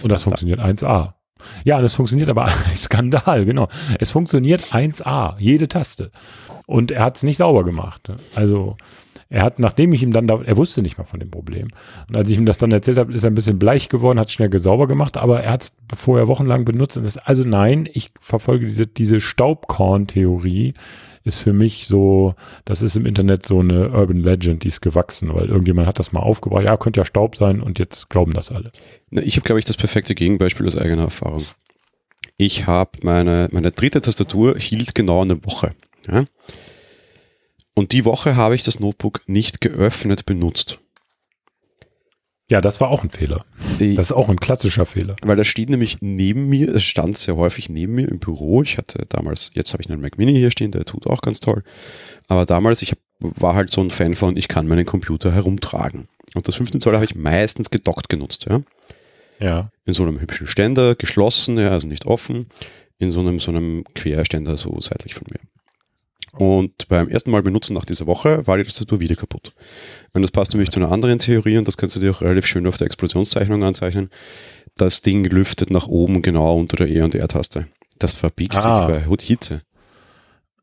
Und das funktioniert 1A. Ja, das funktioniert aber Skandal, genau. Es funktioniert 1A, jede Taste. Und er hat es nicht sauber gemacht. Also er hat, nachdem ich ihm dann, da, er wusste nicht mal von dem Problem. Und als ich ihm das dann erzählt habe, ist er ein bisschen bleich geworden, hat schnell sauber gemacht, aber er hat es vorher wochenlang benutzt. Das, also nein, ich verfolge diese, diese Staubkorn-Theorie, ist für mich so, das ist im Internet so eine Urban Legend, die ist gewachsen, weil irgendjemand hat das mal aufgebracht. Ja, könnte ja Staub sein und jetzt glauben das alle. Ich habe, glaube ich, das perfekte Gegenbeispiel aus eigener Erfahrung. Ich habe meine, meine dritte Tastatur hielt genau eine Woche. Ja? Und die Woche habe ich das Notebook nicht geöffnet benutzt. Ja, das war auch ein Fehler. Das ist auch ein klassischer Fehler. Weil das steht nämlich neben mir, es stand sehr häufig neben mir im Büro. Ich hatte damals, jetzt habe ich einen Mac Mini hier stehen, der tut auch ganz toll. Aber damals, ich hab, war halt so ein Fan von, ich kann meinen Computer herumtragen. Und das 15 Zoll habe ich meistens gedockt genutzt, ja. Ja. In so einem hübschen Ständer, geschlossen, ja, also nicht offen. In so einem, so einem Querständer so seitlich von mir. Und beim ersten Mal benutzen nach dieser Woche war die Tastatur wieder kaputt. Und das passt nämlich zu einer anderen Theorie und das kannst du dir auch relativ schön auf der Explosionszeichnung anzeichnen. Das Ding lüftet nach oben genau unter der E- und R-Taste. Das verbiegt ah. sich bei Hitze.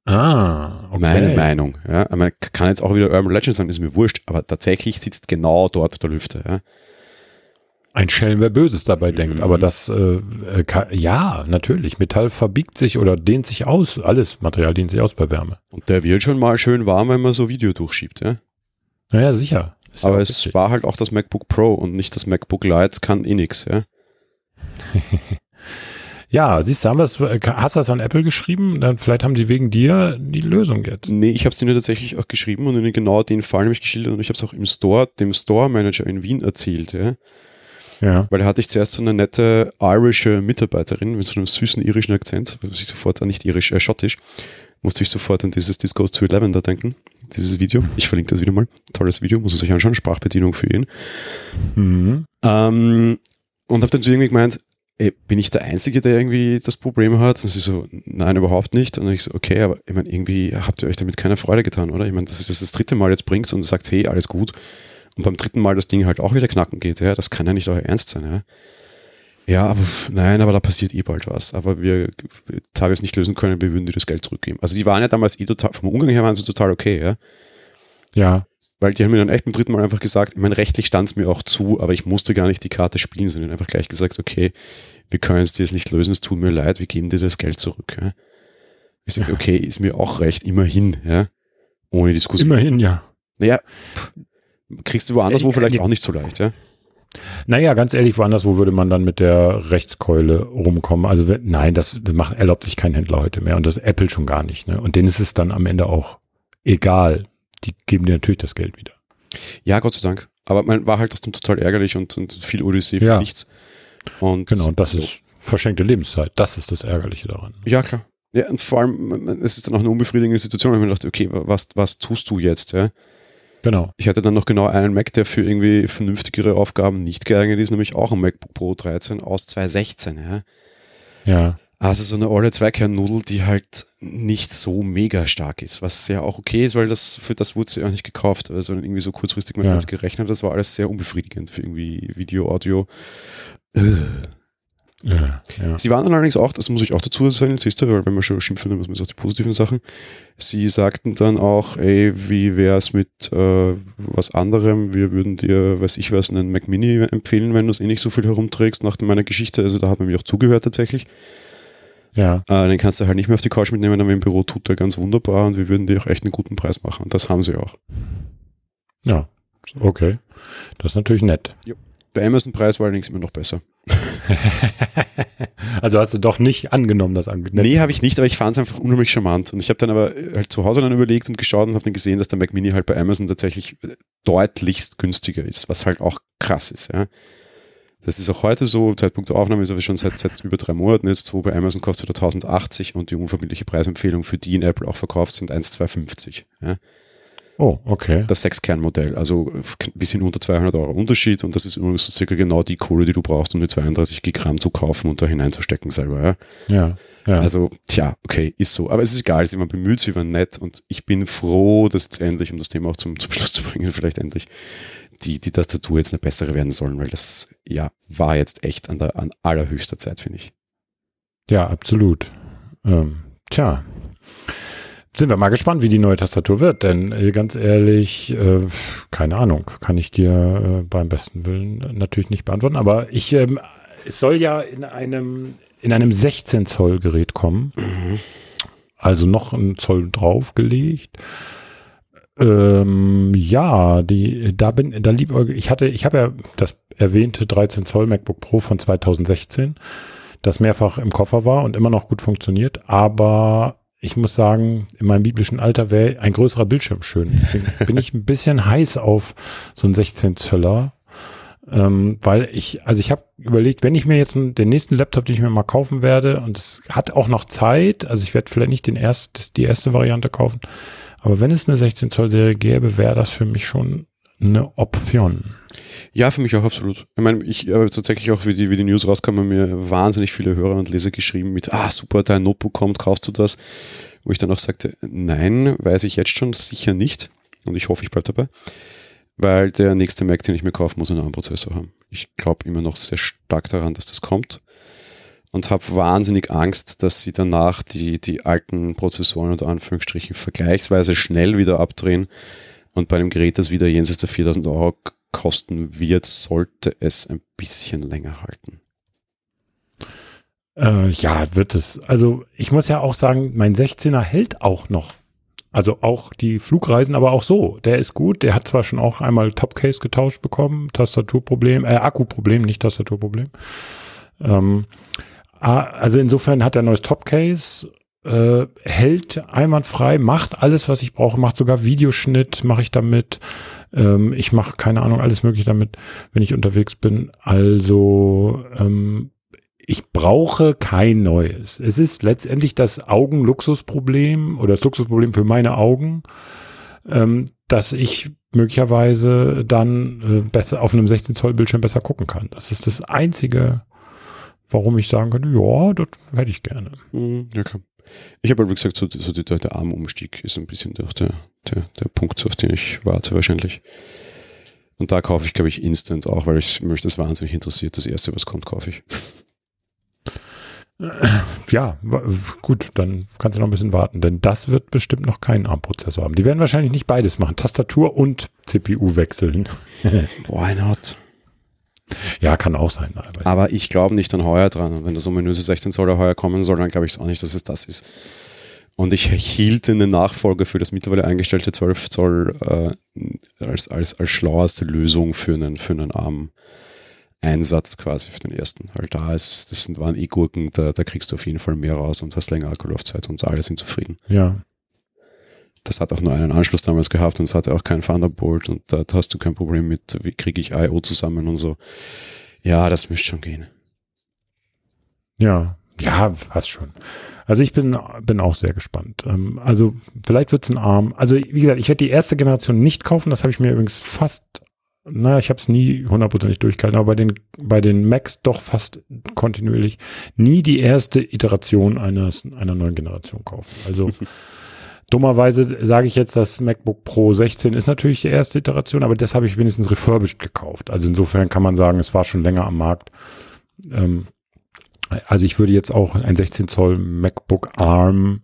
Ah, okay. Meine Meinung. Ja. Man kann jetzt auch wieder Urban Legend sagen, ist mir wurscht, aber tatsächlich sitzt genau dort der Lüfter. Ja. Ein Schelm, wer Böses dabei denkt. Aber das, äh, äh, kann, ja, natürlich. Metall verbiegt sich oder dehnt sich aus. Alles Material dehnt sich aus bei Wärme. Und der wird schon mal schön warm, wenn man so Video durchschiebt, ja? Naja, sicher. Ist Aber ja es wichtig. war halt auch das MacBook Pro und nicht das MacBook Lite, kann eh nix, ja? ja, siehst du, haben das, hast du das an Apple geschrieben? Dann vielleicht haben sie wegen dir die Lösung jetzt. Nee, ich habe es ihnen tatsächlich auch geschrieben und ihnen genau den Fall nämlich geschildert und ich habe es auch im Store, dem Store Manager in Wien erzählt, ja? Ja. Weil da hatte ich zuerst so eine nette irische Mitarbeiterin mit so einem süßen irischen Akzent, muss ich sofort an, nicht irisch, äh, schottisch, musste ich sofort an dieses This Goes to Eleven da denken, dieses Video. Ich verlinke das wieder mal. Tolles Video, muss man sich anschauen, Sprachbedienung für ihn. Mhm. Ähm, und habe dann zu irgendwie gemeint, ey, bin ich der Einzige, der irgendwie das Problem hat? Und sie so, nein, überhaupt nicht. Und ich so, okay, aber ich meine, irgendwie habt ihr euch damit keine Freude getan, oder? Ich meine, das ist das, dritte Mal jetzt bringt und du sagst, hey, alles gut und beim dritten Mal das Ding halt auch wieder knacken geht, ja, das kann ja nicht euer Ernst sein, ja. Ja, aber nein, aber da passiert eh bald was. Aber wir, wir haben es nicht lösen können, wir würden dir das Geld zurückgeben. Also die waren ja damals eh total, vom Umgang her waren sie total okay, ja. Ja. Weil die haben mir dann echt beim dritten Mal einfach gesagt, ich meine, rechtlich stand es mir auch zu, aber ich musste gar nicht die Karte spielen, sondern einfach gleich gesagt, okay, wir können es dir jetzt nicht lösen, es tut mir leid, wir geben dir das Geld zurück. Ja? Ich sage, okay, ist mir auch recht, immerhin, ja. Ohne Diskussion. Immerhin, ja. Naja, kriegst du woanders wo vielleicht auch nicht so leicht, ja? Naja, ganz ehrlich, woanders wo würde man dann mit der Rechtskeule rumkommen? Also nein, das macht, erlaubt sich kein Händler heute mehr und das Apple schon gar nicht. Ne? Und denen ist es dann am Ende auch egal. Die geben dir natürlich das Geld wieder. Ja, Gott sei Dank. Aber man war halt das dann total ärgerlich und, und viel Odyssee für ja. nichts. Und genau, und das so. ist verschenkte Lebenszeit. Das ist das Ärgerliche daran. Ja, klar. Ja, und vor allem, es ist dann auch eine unbefriedigende Situation, wenn man dachte, okay, was, was tust du jetzt? Ja? Genau. Ich hatte dann noch genau einen Mac, der für irgendwie vernünftigere Aufgaben nicht geeignet ist, nämlich auch ein MacBook Pro 13 aus 2016. Ja. ja. Also so eine olle Zweikern-Nudel, die halt nicht so mega stark ist, was ja auch okay ist, weil das für das wurde sie auch nicht gekauft, also irgendwie so kurzfristig mal ja. gerechnet. Das war alles sehr unbefriedigend für irgendwie Video, Audio. Äh. Ja, ja. Sie waren allerdings auch, das muss ich auch dazu sagen, siehst du, weil wenn man schon schimpfen, dann muss man auch die positiven Sachen. Sie sagten dann auch, ey, wie wäre es mit äh, was anderem? Wir würden dir, weiß ich was, einen Mac Mini empfehlen, wenn du es eh nicht so viel herumträgst nach meiner Geschichte. Also da hat man mir auch zugehört tatsächlich. Ja. Äh, den kannst du halt nicht mehr auf die Couch mitnehmen, aber im Büro tut er ganz wunderbar und wir würden dir auch echt einen guten Preis machen. Und das haben sie auch. Ja, okay. Das ist natürlich nett. Ja. Der Amazon-Preis war allerdings immer noch besser. also hast du doch nicht angenommen, das Angebot? Nee, habe ich nicht, aber ich fand es einfach unheimlich charmant. Und ich habe dann aber halt zu Hause dann überlegt und geschaut und habe dann gesehen, dass der Mac Mini halt bei Amazon tatsächlich deutlichst günstiger ist, was halt auch krass ist. Ja. Das ist auch heute so, Zeitpunkt der Aufnahme ist aber schon seit, seit über drei Monaten jetzt, wo bei Amazon kostet er 1080 und die unverbindliche Preisempfehlung für die in Apple auch verkauft sind 1,250. Ja. Oh, okay. Das Sechskernmodell, also ein bisschen unter 200 Euro Unterschied und das ist übrigens so circa genau die Kohle, die du brauchst, um die 32 Gigramm zu kaufen und da hineinzustecken selber. Ja. Ja, ja. Also, tja, okay, ist so. Aber es ist egal, sie waren bemüht, sie waren nett und ich bin froh, dass jetzt endlich, um das Thema auch zum, zum Schluss zu bringen, vielleicht endlich die, die Tastatur jetzt eine bessere werden sollen, weil das, ja, war jetzt echt an der an allerhöchster Zeit, finde ich. ja, absolut. Ähm, tja. Sind wir mal gespannt, wie die neue Tastatur wird, denn äh, ganz ehrlich, äh, keine Ahnung, kann ich dir äh, beim besten Willen natürlich nicht beantworten, aber ich, ähm, es soll ja in einem, in einem 16 Zoll Gerät kommen, also noch ein Zoll draufgelegt. Ähm, ja, die, da bin, da lieb, ich hatte, ich habe ja das erwähnte 13 Zoll MacBook Pro von 2016, das mehrfach im Koffer war und immer noch gut funktioniert, aber ich muss sagen, in meinem biblischen Alter wäre ein größerer Bildschirm schön. Deswegen bin ich ein bisschen heiß auf so einen 16 Zöller. Ähm, weil ich, also ich habe überlegt, wenn ich mir jetzt einen, den nächsten Laptop, den ich mir mal kaufen werde, und es hat auch noch Zeit, also ich werde vielleicht nicht den erst, die erste Variante kaufen, aber wenn es eine 16 Zoll Serie gäbe, wäre das für mich schon eine Option. Ja, für mich auch absolut. Ich meine, ich habe tatsächlich auch, wie die, wie die News rauskam, mir wahnsinnig viele Hörer und Leser geschrieben mit, ah, super, dein Notebook kommt, kaufst du das? Wo ich dann auch sagte, nein, weiß ich jetzt schon sicher nicht. Und ich hoffe, ich bleibe dabei. Weil der nächste Mac, den ich mir kaufe, muss einen anderen Prozessor haben. Ich glaube immer noch sehr stark daran, dass das kommt. Und habe wahnsinnig Angst, dass sie danach die, die alten Prozessoren unter Anführungsstrichen vergleichsweise schnell wieder abdrehen. Und bei einem Gerät, das wieder jenseits der 4000 Euro kosten wird, sollte es ein bisschen länger halten. Äh, ja, wird es. Also ich muss ja auch sagen, mein 16er hält auch noch. Also auch die Flugreisen, aber auch so. Der ist gut. Der hat zwar schon auch einmal Topcase getauscht bekommen, Tastaturproblem, äh, Akkuproblem, nicht Tastaturproblem. Ähm, also insofern hat er ein neues Topcase, äh, hält einwandfrei, macht alles, was ich brauche, macht sogar Videoschnitt, mache ich damit. Ähm, ich mache keine Ahnung, alles mögliche damit, wenn ich unterwegs bin. Also ähm, ich brauche kein neues. Es ist letztendlich das Augenluxusproblem oder das Luxusproblem für meine Augen, ähm, dass ich möglicherweise dann äh, besser auf einem 16 Zoll Bildschirm besser gucken kann. Das ist das einzige, warum ich sagen könnte, ja, das hätte ich gerne. Mhm, ja, klar. Ich habe halt, wie gesagt, so, so die, der Armumstieg ist ein bisschen der, der, der, der Punkt, auf den ich warte wahrscheinlich. Und da kaufe ich, glaube ich, instant auch, weil ich mich das wahnsinnig interessiert. Das erste, was kommt, kaufe ich. Ja, gut, dann kannst du noch ein bisschen warten, denn das wird bestimmt noch keinen ARM-Prozessor haben. Die werden wahrscheinlich nicht beides machen, Tastatur und CPU wechseln. Why not? Ja, kann auch sein. Aber, aber ich glaube nicht an heuer dran. Und wenn das ominöse 16 Zoll heuer kommen soll, dann glaube ich es auch nicht, dass es das ist. Und ich hielt eine Nachfolge für das mittlerweile eingestellte 12 Zoll äh, als, als, als schlauerste Lösung für einen, für einen ARM. Einsatz quasi für den ersten. Weil da ist, das sind, waren E-Gurken, da, da kriegst du auf jeden Fall mehr raus und hast länger Akkulaufzeit und alle sind zufrieden. Ja. Das hat auch nur einen Anschluss damals gehabt und es hatte auch kein Thunderbolt und da, da hast du kein Problem mit, wie kriege ich I.O. zusammen und so. Ja, das müsste schon gehen. Ja, ja, passt schon. Also ich bin, bin auch sehr gespannt. Ähm, also vielleicht wird es ein Arm. Also wie gesagt, ich werde die erste Generation nicht kaufen. Das habe ich mir übrigens fast naja, ich habe es nie hundertprozentig durchgehalten, aber bei den, bei den Macs doch fast kontinuierlich nie die erste Iteration eines, einer neuen Generation kaufen. Also dummerweise sage ich jetzt, das MacBook Pro 16 ist natürlich die erste Iteration, aber das habe ich wenigstens refurbished gekauft. Also insofern kann man sagen, es war schon länger am Markt. Ähm, also ich würde jetzt auch ein 16 Zoll MacBook ARM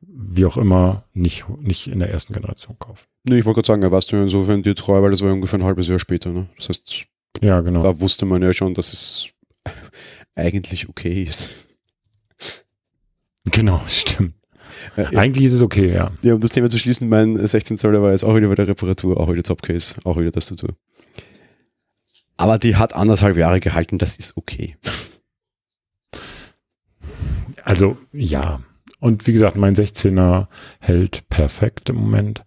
wie auch immer, nicht, nicht in der ersten Generation kaufen. Nee, ich wollte gerade sagen, da warst du insofern dir treu, weil das war ungefähr ein halbes Jahr später. Ne? Das heißt, ja, genau. da wusste man ja schon, dass es eigentlich okay ist. Genau, stimmt. Äh, Eigentlich ist es okay, ja. Ja, um das Thema zu schließen, mein 16 Zoll war jetzt auch wieder bei der Reparatur, auch wieder Topcase, auch wieder Tastatur. Aber die hat anderthalb Jahre gehalten, das ist okay. Also ja. Und wie gesagt, mein 16er hält perfekt im Moment.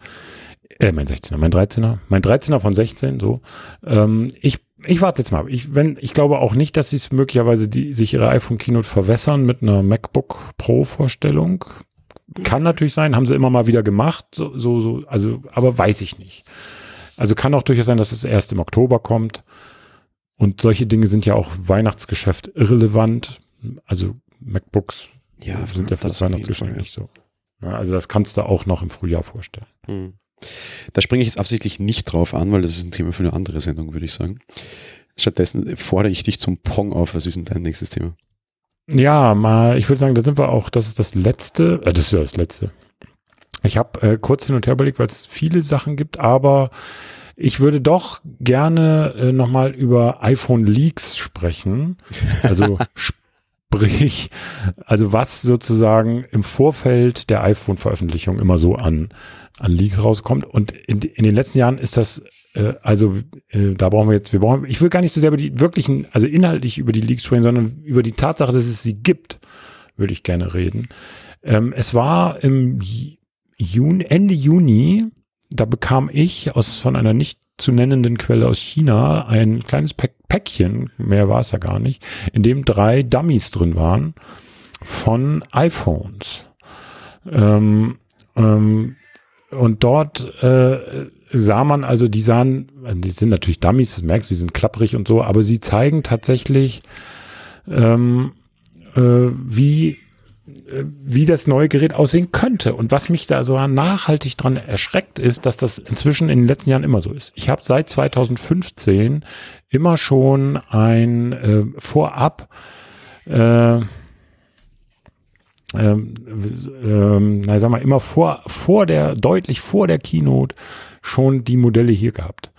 Äh, mein 16er, mein 13er. Mein 13er von 16, so. Ähm, ich, ich warte jetzt mal. Ich, wenn, ich glaube auch nicht, dass sie es möglicherweise die, sich ihre iPhone Keynote verwässern mit einer MacBook Pro Vorstellung. Kann natürlich sein, haben sie immer mal wieder gemacht, so, so, so, also, aber weiß ich nicht. Also kann auch durchaus sein, dass es erst im Oktober kommt. Und solche Dinge sind ja auch Weihnachtsgeschäft irrelevant. Also MacBooks Ja, sind ja für das Weihnachtsgeschäft nicht so. Ja, also das kannst du auch noch im Frühjahr vorstellen. Hm. Da springe ich jetzt absichtlich nicht drauf an, weil das ist ein Thema für eine andere Sendung, würde ich sagen. Stattdessen fordere ich dich zum Pong auf. Was ist denn dein nächstes Thema? Ja, mal, ich würde sagen, da sind wir auch, das ist das letzte, äh, das ist ja das letzte. Ich habe äh, kurz hin und her überlegt, weil es viele Sachen gibt, aber ich würde doch gerne äh, nochmal über iPhone Leaks sprechen. Also sprich, also was sozusagen im Vorfeld der iPhone-Veröffentlichung immer so an, an Leaks rauskommt. Und in, in den letzten Jahren ist das, also äh, da brauchen wir jetzt, wir brauchen, ich will gar nicht so sehr über die wirklichen, also inhaltlich über die Leaks sprechen, sondern über die Tatsache, dass es sie gibt, würde ich gerne reden. Ähm, es war im Juni, Ende Juni, da bekam ich aus von einer nicht zu nennenden Quelle aus China ein kleines Päck Päckchen, mehr war es ja gar nicht, in dem drei Dummies drin waren von iPhones. Ähm, ähm, und dort äh, sah man also, die sahen, die sind natürlich Dummies, das merkst du, die sind klapprig und so, aber sie zeigen tatsächlich, ähm, äh, wie wie das neue Gerät aussehen könnte. Und was mich da so nachhaltig dran erschreckt, ist, dass das inzwischen in den letzten Jahren immer so ist. Ich habe seit 2015 immer schon ein äh, Vorab äh, ähm, ähm, na, sag mal, immer vor, vor der, deutlich vor der Keynote schon die Modelle hier gehabt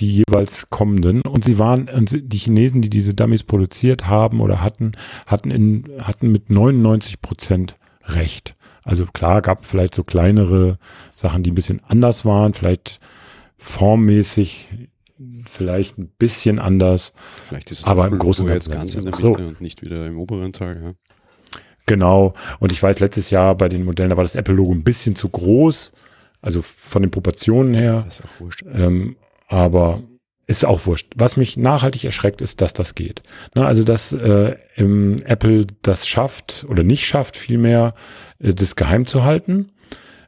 die jeweils kommenden. Und sie waren, die Chinesen, die diese Dummies produziert haben oder hatten, hatten, in, hatten mit 99 Prozent recht. Also klar, gab vielleicht so kleinere Sachen, die ein bisschen anders waren, vielleicht formmäßig, vielleicht ein bisschen anders. Vielleicht ist es aber im Großen und jetzt ganz in der Mitte so. und nicht wieder im oberen Teil. Ja. Genau. Und ich weiß, letztes Jahr bei den Modellen, da war das Apple-Logo ein bisschen zu groß. Also von den Proportionen her. Das ist auch wurscht. Ähm, aber ist auch wurscht. Was mich nachhaltig erschreckt, ist, dass das geht. Na, also, dass äh, im Apple das schafft oder nicht schafft, vielmehr äh, das geheim zu halten.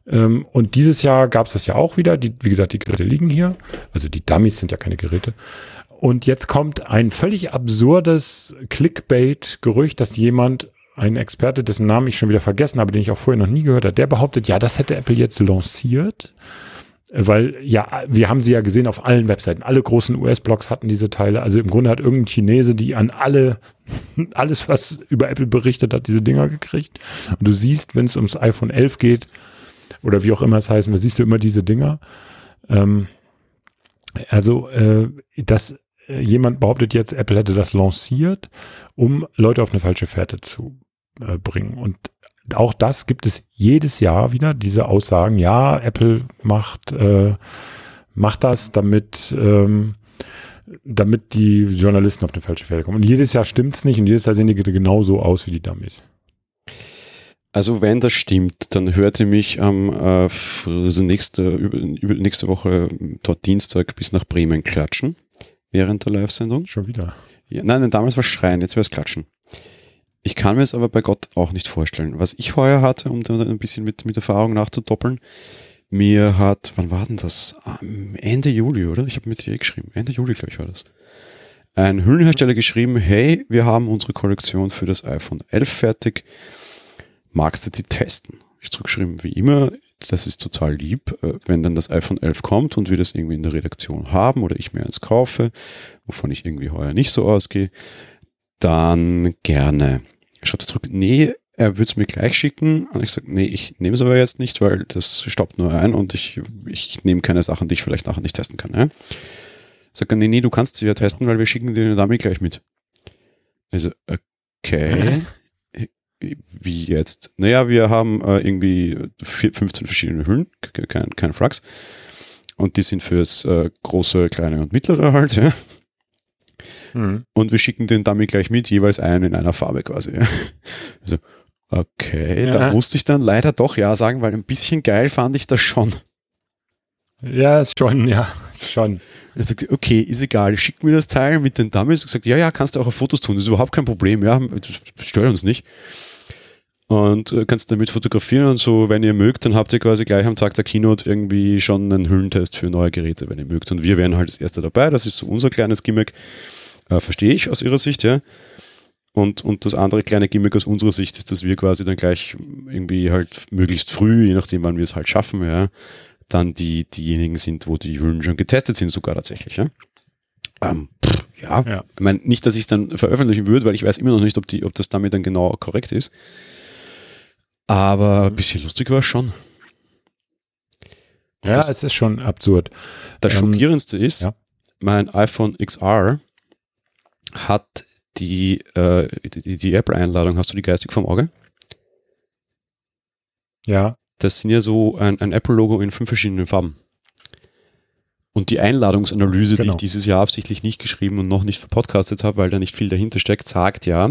Ähm, und dieses Jahr gab es das ja auch wieder. Die, wie gesagt, die Geräte liegen hier. Also die Dummies sind ja keine Geräte. Und jetzt kommt ein völlig absurdes Clickbait-Gerücht, dass jemand, ein Experte, dessen Namen ich schon wieder vergessen habe, den ich auch vorher noch nie gehört habe, der behauptet, ja, das hätte Apple jetzt lanciert weil ja, wir haben sie ja gesehen auf allen Webseiten. Alle großen US-Blogs hatten diese Teile. Also im Grunde hat irgendein Chinese, die an alle, alles, was über Apple berichtet hat, diese Dinger gekriegt. Und du siehst, wenn es ums iPhone 11 geht, oder wie auch immer es heißen, siehst du immer diese Dinger. Ähm, also, äh, dass äh, jemand behauptet jetzt, Apple hätte das lanciert, um Leute auf eine falsche Fährte zu äh, bringen. Und auch das gibt es jedes Jahr wieder, diese Aussagen, ja, Apple macht, äh, macht das, damit, ähm, damit die Journalisten auf eine falsche Fährte kommen. Und jedes Jahr stimmt es nicht und jedes Jahr sehen die genauso aus wie die Dummies. Also wenn das stimmt, dann hörte mich am äh, also nächste, über, nächste Woche dort Dienstag bis nach Bremen klatschen während der Live-Sendung. Schon wieder. Ja, nein, nein, damals war es Schreien, jetzt wäre es Klatschen. Ich kann mir es aber bei Gott auch nicht vorstellen. Was ich heuer hatte, um da ein bisschen mit, mit Erfahrung nachzudoppeln, mir hat, wann war denn das? Ende Juli, oder? Ich habe mit dir geschrieben. Ende Juli, glaube ich, war das. Ein Hüllenhersteller geschrieben, hey, wir haben unsere Kollektion für das iPhone 11 fertig. Magst du die testen? Ich zurückgeschrieben, wie immer, das ist total lieb, äh, wenn dann das iPhone 11 kommt und wir das irgendwie in der Redaktion haben oder ich mir eins kaufe, wovon ich irgendwie heuer nicht so ausgehe, dann gerne schreibt er zurück, nee, er würde es mir gleich schicken. Und ich sage, nee, ich nehme es aber jetzt nicht, weil das stoppt nur ein und ich, ich nehme keine Sachen, die ich vielleicht nachher nicht testen kann. Ja? Sagt er, nee, nee, du kannst sie ja testen, weil wir schicken dir damit gleich mit. Also, okay. Wie jetzt? Naja, wir haben äh, irgendwie 15 verschiedene Hüllen, kein, kein Flachs. Und die sind fürs äh, große, kleine und mittlere halt, ja. Mhm. Und wir schicken den Dummy gleich mit, jeweils einen in einer Farbe quasi. Also, okay, ja. da musste ich dann leider doch ja sagen, weil ein bisschen geil fand ich das schon. Ja, schon, ja, schon. Er sagt, okay, ist egal, schick mir das Teil mit den Dummies. Ich gesagt, ja, ja, kannst du auch auf Fotos tun, das ist überhaupt kein Problem, ja, stört uns nicht. Und äh, kannst damit fotografieren und so, wenn ihr mögt, dann habt ihr quasi gleich am Tag der Keynote irgendwie schon einen Hüllentest für neue Geräte, wenn ihr mögt. Und wir wären halt das erste dabei, das ist so unser kleines Gimmick. Äh, verstehe ich aus ihrer Sicht, ja. Und, und das andere kleine Gimmick aus unserer Sicht ist, dass wir quasi dann gleich irgendwie halt möglichst früh, je nachdem, wann wir es halt schaffen, ja, dann die, diejenigen sind, wo die Hüllen schon getestet sind, sogar tatsächlich. Ja, ähm, pff, ja. ja. ich meine, nicht, dass ich es dann veröffentlichen würde, weil ich weiß immer noch nicht, ob, die, ob das damit dann genau korrekt ist. Aber ein mhm. bisschen lustig war es schon. Und ja, das, es ist schon absurd. Das ähm, Schockierendste ist, ja. mein iPhone XR hat die, äh, die, die Apple-Einladung, hast du die geistig vom Auge? Ja. Das sind ja so ein, ein Apple-Logo in fünf verschiedenen Farben. Und die Einladungsanalyse, genau. die ich dieses Jahr absichtlich nicht geschrieben und noch nicht verpodcastet habe, weil da nicht viel dahinter steckt, sagt ja,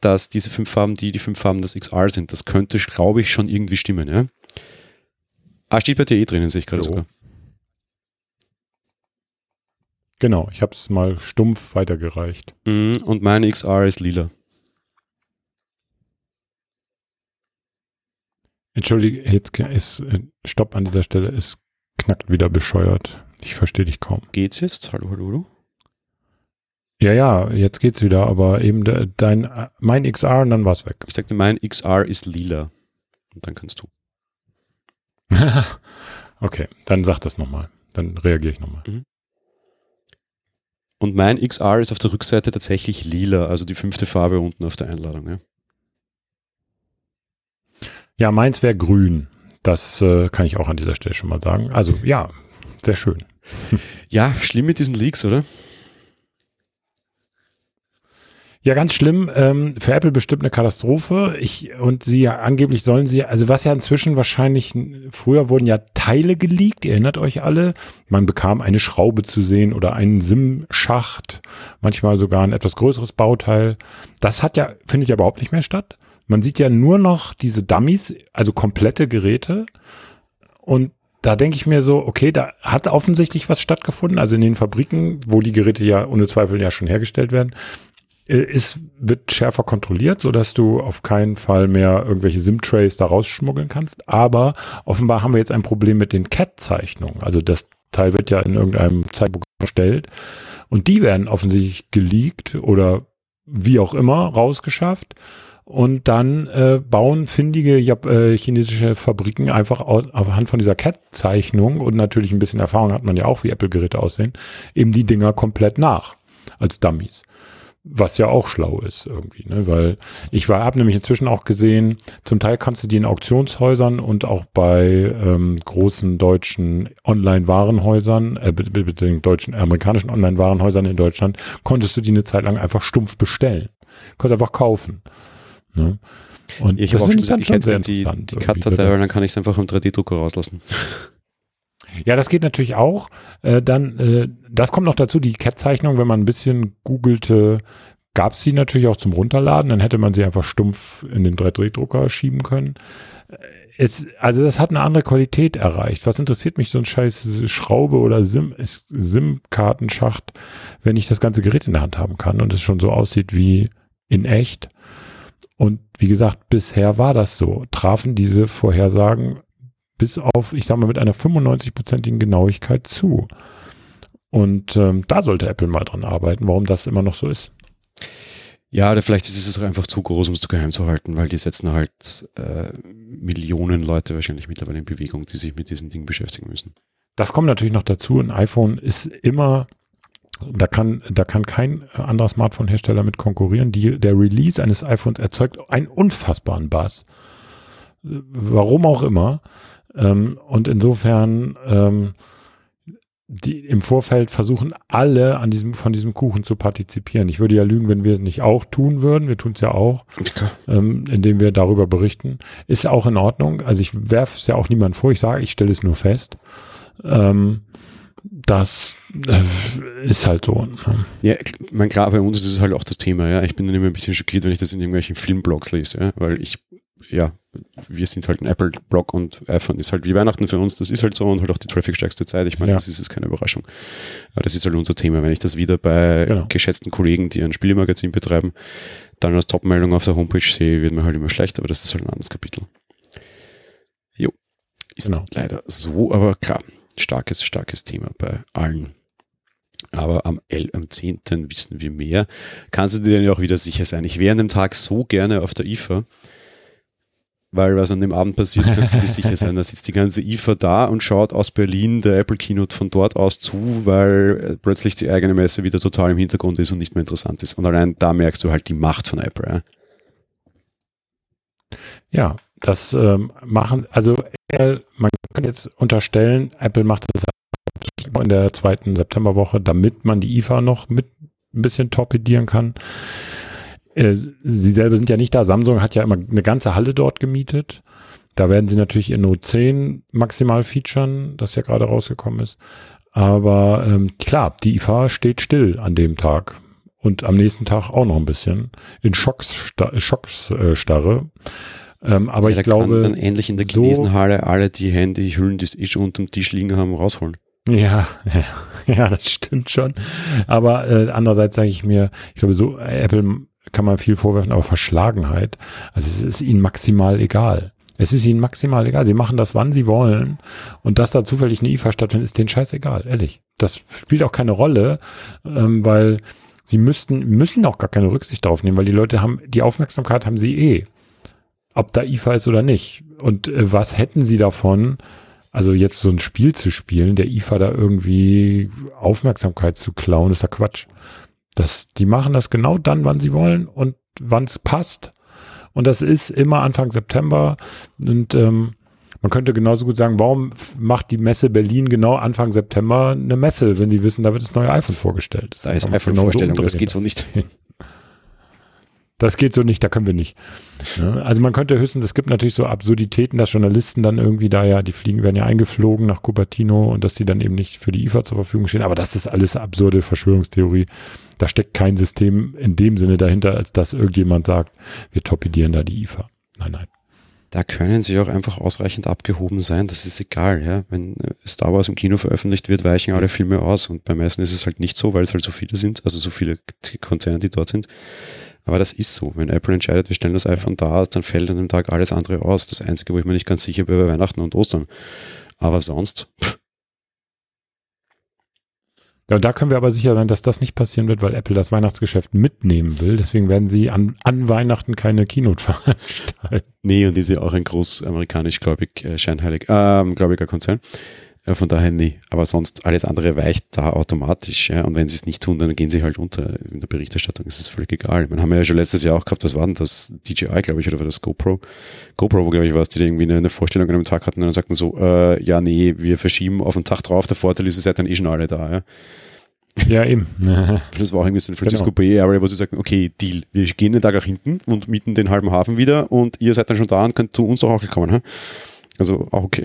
dass diese fünf Farben, die die fünf Farben des XR sind, das könnte, glaube ich, schon irgendwie stimmen. Ja? Ah, steht bei dir eh drinnen, sehe ich gerade so. sogar. Genau, ich habe es mal stumpf weitergereicht. Mhm, und mein XR ist lila. Entschuldige, jetzt ist äh, Stopp an dieser Stelle, es knackt wieder bescheuert. Ich verstehe dich kaum. Geht's jetzt? Hallo, hallo, hallo? Ja, ja, jetzt geht's wieder, aber eben de, dein, mein XR und dann war's weg. Ich sagte, mein XR ist lila. Und dann kannst du. okay, dann sag das nochmal. Dann reagiere ich nochmal. Mhm. Und mein XR ist auf der Rückseite tatsächlich lila, also die fünfte Farbe unten auf der Einladung. Ja. Ja, meins wäre grün. Das äh, kann ich auch an dieser Stelle schon mal sagen. Also ja, sehr schön. ja, schlimm mit diesen Leaks, oder? Ja, ganz schlimm. Ähm, für Apple bestimmt eine Katastrophe. Ich, und sie ja, angeblich sollen sie, also was ja inzwischen wahrscheinlich, früher wurden ja Teile geleakt, ihr erinnert euch alle. Man bekam eine Schraube zu sehen oder einen SIM-Schacht, manchmal sogar ein etwas größeres Bauteil. Das hat ja, findet ja überhaupt nicht mehr statt. Man sieht ja nur noch diese Dummies, also komplette Geräte. Und da denke ich mir so, okay, da hat offensichtlich was stattgefunden. Also in den Fabriken, wo die Geräte ja ohne Zweifel ja schon hergestellt werden, ist, äh, wird schärfer kontrolliert, so dass du auf keinen Fall mehr irgendwelche SIM-Trays da rausschmuggeln kannst. Aber offenbar haben wir jetzt ein Problem mit den CAT-Zeichnungen. Also das Teil wird ja in irgendeinem Zeitbuch erstellt und die werden offensichtlich geleakt oder wie auch immer rausgeschafft. Und dann äh, bauen findige Jap äh, chinesische Fabriken einfach anhand von dieser CAT-Zeichnung und natürlich ein bisschen Erfahrung hat man ja auch, wie Apple-Geräte aussehen, eben die Dinger komplett nach als Dummies. Was ja auch schlau ist irgendwie, ne? weil ich war, habe nämlich inzwischen auch gesehen, zum Teil kannst du die in Auktionshäusern und auch bei ähm, großen deutschen Online-Warenhäusern, äh, bitte deutschen, amerikanischen Online-Warenhäusern in Deutschland, konntest du die eine Zeit lang einfach stumpf bestellen. Konntest einfach kaufen. Ne? Und ich habe auch schon gesagt, ich hätte die, die Cut-Datei, weil dann kann ich es einfach im 3D-Drucker rauslassen. Ja, das geht natürlich auch. Äh, dann, äh, das kommt noch dazu, die CAT-Zeichnung, wenn man ein bisschen googelte, gab es sie natürlich auch zum Runterladen, dann hätte man sie einfach stumpf in den 3D-Drucker schieben können. Äh, es, also das hat eine andere Qualität erreicht. Was interessiert mich so ein scheiß Schraube oder SIM-Kartenschacht, wenn ich das ganze Gerät in der Hand haben kann und es schon so aussieht wie in echt? Und wie gesagt, bisher war das so. Trafen diese Vorhersagen bis auf, ich sag mal, mit einer 95-prozentigen Genauigkeit zu. Und ähm, da sollte Apple mal dran arbeiten, warum das immer noch so ist. Ja, oder vielleicht ist es auch einfach zu groß, um es zu geheim zu halten, weil die setzen halt äh, Millionen Leute wahrscheinlich mittlerweile in Bewegung, die sich mit diesen Dingen beschäftigen müssen. Das kommt natürlich noch dazu. Ein iPhone ist immer da kann, da kann kein anderer Smartphone-Hersteller mit konkurrieren. Die, der Release eines iPhones erzeugt einen unfassbaren Bass. Warum auch immer. Ähm, und insofern, ähm, die im Vorfeld versuchen alle an diesem, von diesem Kuchen zu partizipieren. Ich würde ja lügen, wenn wir es nicht auch tun würden. Wir tun es ja auch, ähm, indem wir darüber berichten. Ist ja auch in Ordnung. Also ich werfe es ja auch niemand vor. Ich sage, ich stelle es nur fest. Ähm, das äh, ist halt so. Ne? Ja, mein klar, bei uns ist es halt auch das Thema, ja. Ich bin dann immer ein bisschen schockiert, wenn ich das in irgendwelchen Filmblogs lese, ja? weil ich, ja, wir sind halt ein Apple-Blog und iPhone ist halt wie Weihnachten für uns, das ist halt so und halt auch die trafficstärkste Zeit. Ich meine, ja. das ist jetzt keine Überraschung. Aber das ist halt unser Thema. Wenn ich das wieder bei genau. geschätzten Kollegen, die ein Spielemagazin betreiben, dann als Topmeldung auf der Homepage sehe, wird mir halt immer schlecht, aber das ist halt ein anderes Kapitel. Jo. Ist genau. leider so, aber klar, starkes, starkes Thema bei allen. Aber am, L, am 10. wissen wir mehr. Kannst du dir dann auch wieder sicher sein. Ich wäre an dem Tag so gerne auf der IFA, weil was an dem Abend passiert, kannst du dir sicher sein. Da sitzt die ganze IFA da und schaut aus Berlin der Apple Keynote von dort aus zu, weil äh, plötzlich die eigene Messe wieder total im Hintergrund ist und nicht mehr interessant ist. Und allein da merkst du halt die Macht von Apple. Ja, ja das ähm, machen, also man kann jetzt unterstellen, Apple macht das in der zweiten Septemberwoche, damit man die IFA noch mit ein bisschen torpedieren kann. Äh, sie selber sind ja nicht da. Samsung hat ja immer eine ganze Halle dort gemietet. Da werden sie natürlich ihr Note 10 maximal featuren, das ja gerade rausgekommen ist. Aber ähm, klar, die IFA steht still an dem Tag und am nächsten Tag auch noch ein bisschen in Schocksstarre. Schocks, äh, ähm, aber ja, ich glaube. dann endlich in der Chinesenhalle so, alle die Handyhüllen, die es eh schon unterm Tisch liegen haben, rausholen. Ja, ja, ja, das stimmt schon. Aber äh, andererseits sage ich mir, ich glaube, so Apple kann man viel vorwerfen, aber Verschlagenheit, also es ist ihnen maximal egal. Es ist ihnen maximal egal. Sie machen das, wann sie wollen. Und dass da zufällig eine IFA stattfindet, ist denen scheißegal, ehrlich. Das spielt auch keine Rolle, ähm, weil sie müssten, müssen auch gar keine Rücksicht darauf nehmen, weil die Leute haben, die Aufmerksamkeit haben sie eh. Ob da IFA ist oder nicht. Und äh, was hätten sie davon, also jetzt so ein Spiel zu spielen, der IFA da irgendwie Aufmerksamkeit zu klauen, ist ja Quatsch. Das, die machen das genau dann, wann sie wollen und wann es passt. Und das ist immer Anfang September. Und ähm, man könnte genauso gut sagen, warum macht die Messe Berlin genau Anfang September eine Messe, wenn die wissen, da wird das neue iPhone vorgestellt. Das da ist iPhone-Vorstellung, das geht so nicht. Das geht so nicht, da können wir nicht. Ja, also man könnte höchstens, es gibt natürlich so Absurditäten, dass Journalisten dann irgendwie da ja, die fliegen werden ja eingeflogen nach Cupertino und dass die dann eben nicht für die IFA zur Verfügung stehen. Aber das ist alles absurde Verschwörungstheorie. Da steckt kein System in dem Sinne dahinter, als dass irgendjemand sagt, wir torpedieren da die IFA. Nein, nein. Da können sie auch einfach ausreichend abgehoben sein, das ist egal, ja. Wenn äh, Star Wars im Kino veröffentlicht wird, weichen alle Filme aus und bei meisten ist es halt nicht so, weil es halt so viele sind, also so viele Konzerne, die dort sind. Aber das ist so. Wenn Apple entscheidet, wir stellen das iPhone da, dann fällt an dem Tag alles andere aus. Das Einzige, wo ich mir nicht ganz sicher bin, bei Weihnachten und Ostern. Aber sonst. Pff. Ja, da können wir aber sicher sein, dass das nicht passieren wird, weil Apple das Weihnachtsgeschäft mitnehmen will. Deswegen werden sie an, an Weihnachten keine Keynote veranstalten. Nee, und ist ja auch ein groß amerikanisch-gläubig, äh, scheinheilig, äh, gläubiger Konzern. Ja, von daher nie. Aber sonst alles andere weicht da automatisch. Ja? Und wenn sie es nicht tun, dann gehen sie halt unter in der Berichterstattung. Es ist völlig egal. Man haben ja schon letztes Jahr auch gehabt, was war denn das? DJI, glaube ich, oder war das GoPro? GoPro, wo, glaube ich, war es, die irgendwie eine, eine, Vorstellung an einem Tag hatten und dann sagten so, äh, ja, nee, wir verschieben auf den Tag drauf. Der Vorteil ist, ihr seid dann eh schon alle da. Ja? Ja, eben. das war auch irgendwie San Francisco genau. Bay Area, wo sie sagten, okay, Deal, wir gehen den Tag nach hinten und mieten den halben Hafen wieder und ihr seid dann schon da und könnt zu uns auch kommen. Ha? Also auch okay.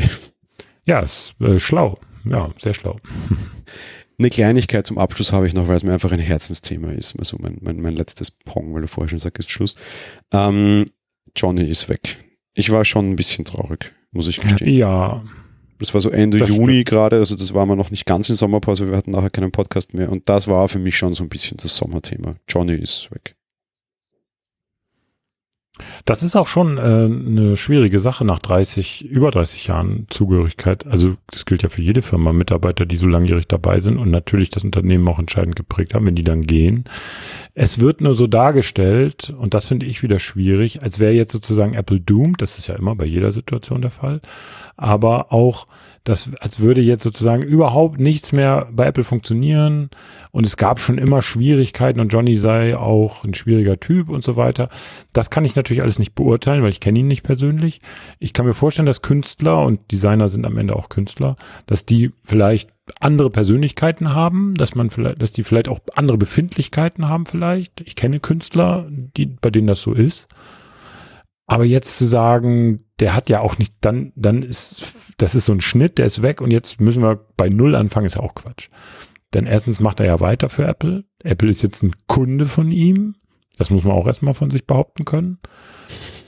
Ja, ist äh, schlau. Ja, sehr schlau. Eine Kleinigkeit zum Abschluss habe ich noch, weil es mir einfach ein Herzensthema ist. Also mein, mein, mein letztes Pong, weil du vorher schon sagst, ist Schluss. Ähm, Johnny ist weg. Ich war schon ein bisschen traurig, muss ich gestehen. Ja. Das war so Ende Juni gerade, also das war wir noch nicht ganz in Sommerpause, wir hatten nachher keinen Podcast mehr. Und das war für mich schon so ein bisschen das Sommerthema. Johnny ist weg. Das ist auch schon äh, eine schwierige Sache nach 30, über 30 Jahren Zugehörigkeit. Also das gilt ja für jede Firma, Mitarbeiter, die so langjährig dabei sind und natürlich das Unternehmen auch entscheidend geprägt haben, wenn die dann gehen. Es wird nur so dargestellt, und das finde ich wieder schwierig, als wäre jetzt sozusagen Apple doomed, das ist ja immer bei jeder Situation der Fall, aber auch das, als würde jetzt sozusagen überhaupt nichts mehr bei Apple funktionieren und es gab schon immer Schwierigkeiten und Johnny sei auch ein schwieriger Typ und so weiter. Das kann ich natürlich alles nicht beurteilen, weil ich kenne ihn nicht persönlich. Ich kann mir vorstellen, dass Künstler und Designer sind am Ende auch Künstler, dass die vielleicht andere Persönlichkeiten haben, dass man vielleicht, dass die vielleicht auch andere Befindlichkeiten haben vielleicht. Ich kenne Künstler, die, bei denen das so ist. Aber jetzt zu sagen, der hat ja auch nicht, dann, dann ist, das ist so ein Schnitt, der ist weg und jetzt müssen wir bei Null anfangen, ist ja auch Quatsch. Denn erstens macht er ja weiter für Apple. Apple ist jetzt ein Kunde von ihm. Das muss man auch erstmal von sich behaupten können.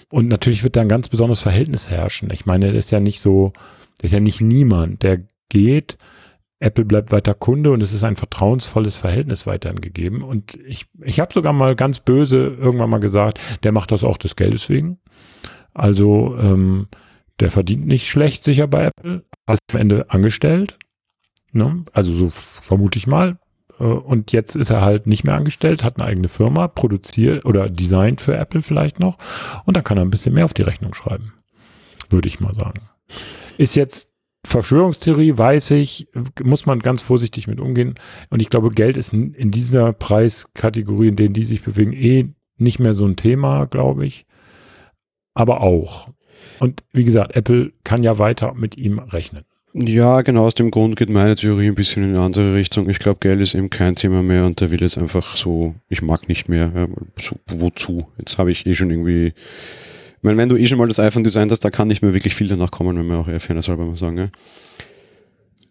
Und natürlich wird da ein ganz besonderes Verhältnis herrschen. Ich meine, der ist ja nicht so, der ist ja nicht niemand, der geht, Apple bleibt weiter Kunde und es ist ein vertrauensvolles Verhältnis weiterhin gegeben. Und ich, ich habe sogar mal ganz böse irgendwann mal gesagt, der macht das auch des Geldes wegen. Also ähm, der verdient nicht schlecht sicher bei Apple, ist am Ende angestellt. Ne? Also so vermute ich mal. Äh, und jetzt ist er halt nicht mehr angestellt, hat eine eigene Firma, produziert oder designt für Apple vielleicht noch. Und dann kann er ein bisschen mehr auf die Rechnung schreiben. Würde ich mal sagen. Ist jetzt Verschwörungstheorie weiß ich, muss man ganz vorsichtig mit umgehen. Und ich glaube, Geld ist in dieser Preiskategorie, in denen die sich bewegen, eh nicht mehr so ein Thema, glaube ich. Aber auch. Und wie gesagt, Apple kann ja weiter mit ihm rechnen. Ja, genau aus dem Grund geht meine Theorie ein bisschen in eine andere Richtung. Ich glaube, Geld ist eben kein Thema mehr und der will es einfach so, ich mag nicht mehr. Ja, so, wozu? Jetzt habe ich eh schon irgendwie ich meine, wenn du eh schon mal das iPhone designt hast, da kann nicht mehr wirklich viel danach kommen, wenn man auch eher fairness halber mal sagen. Ja?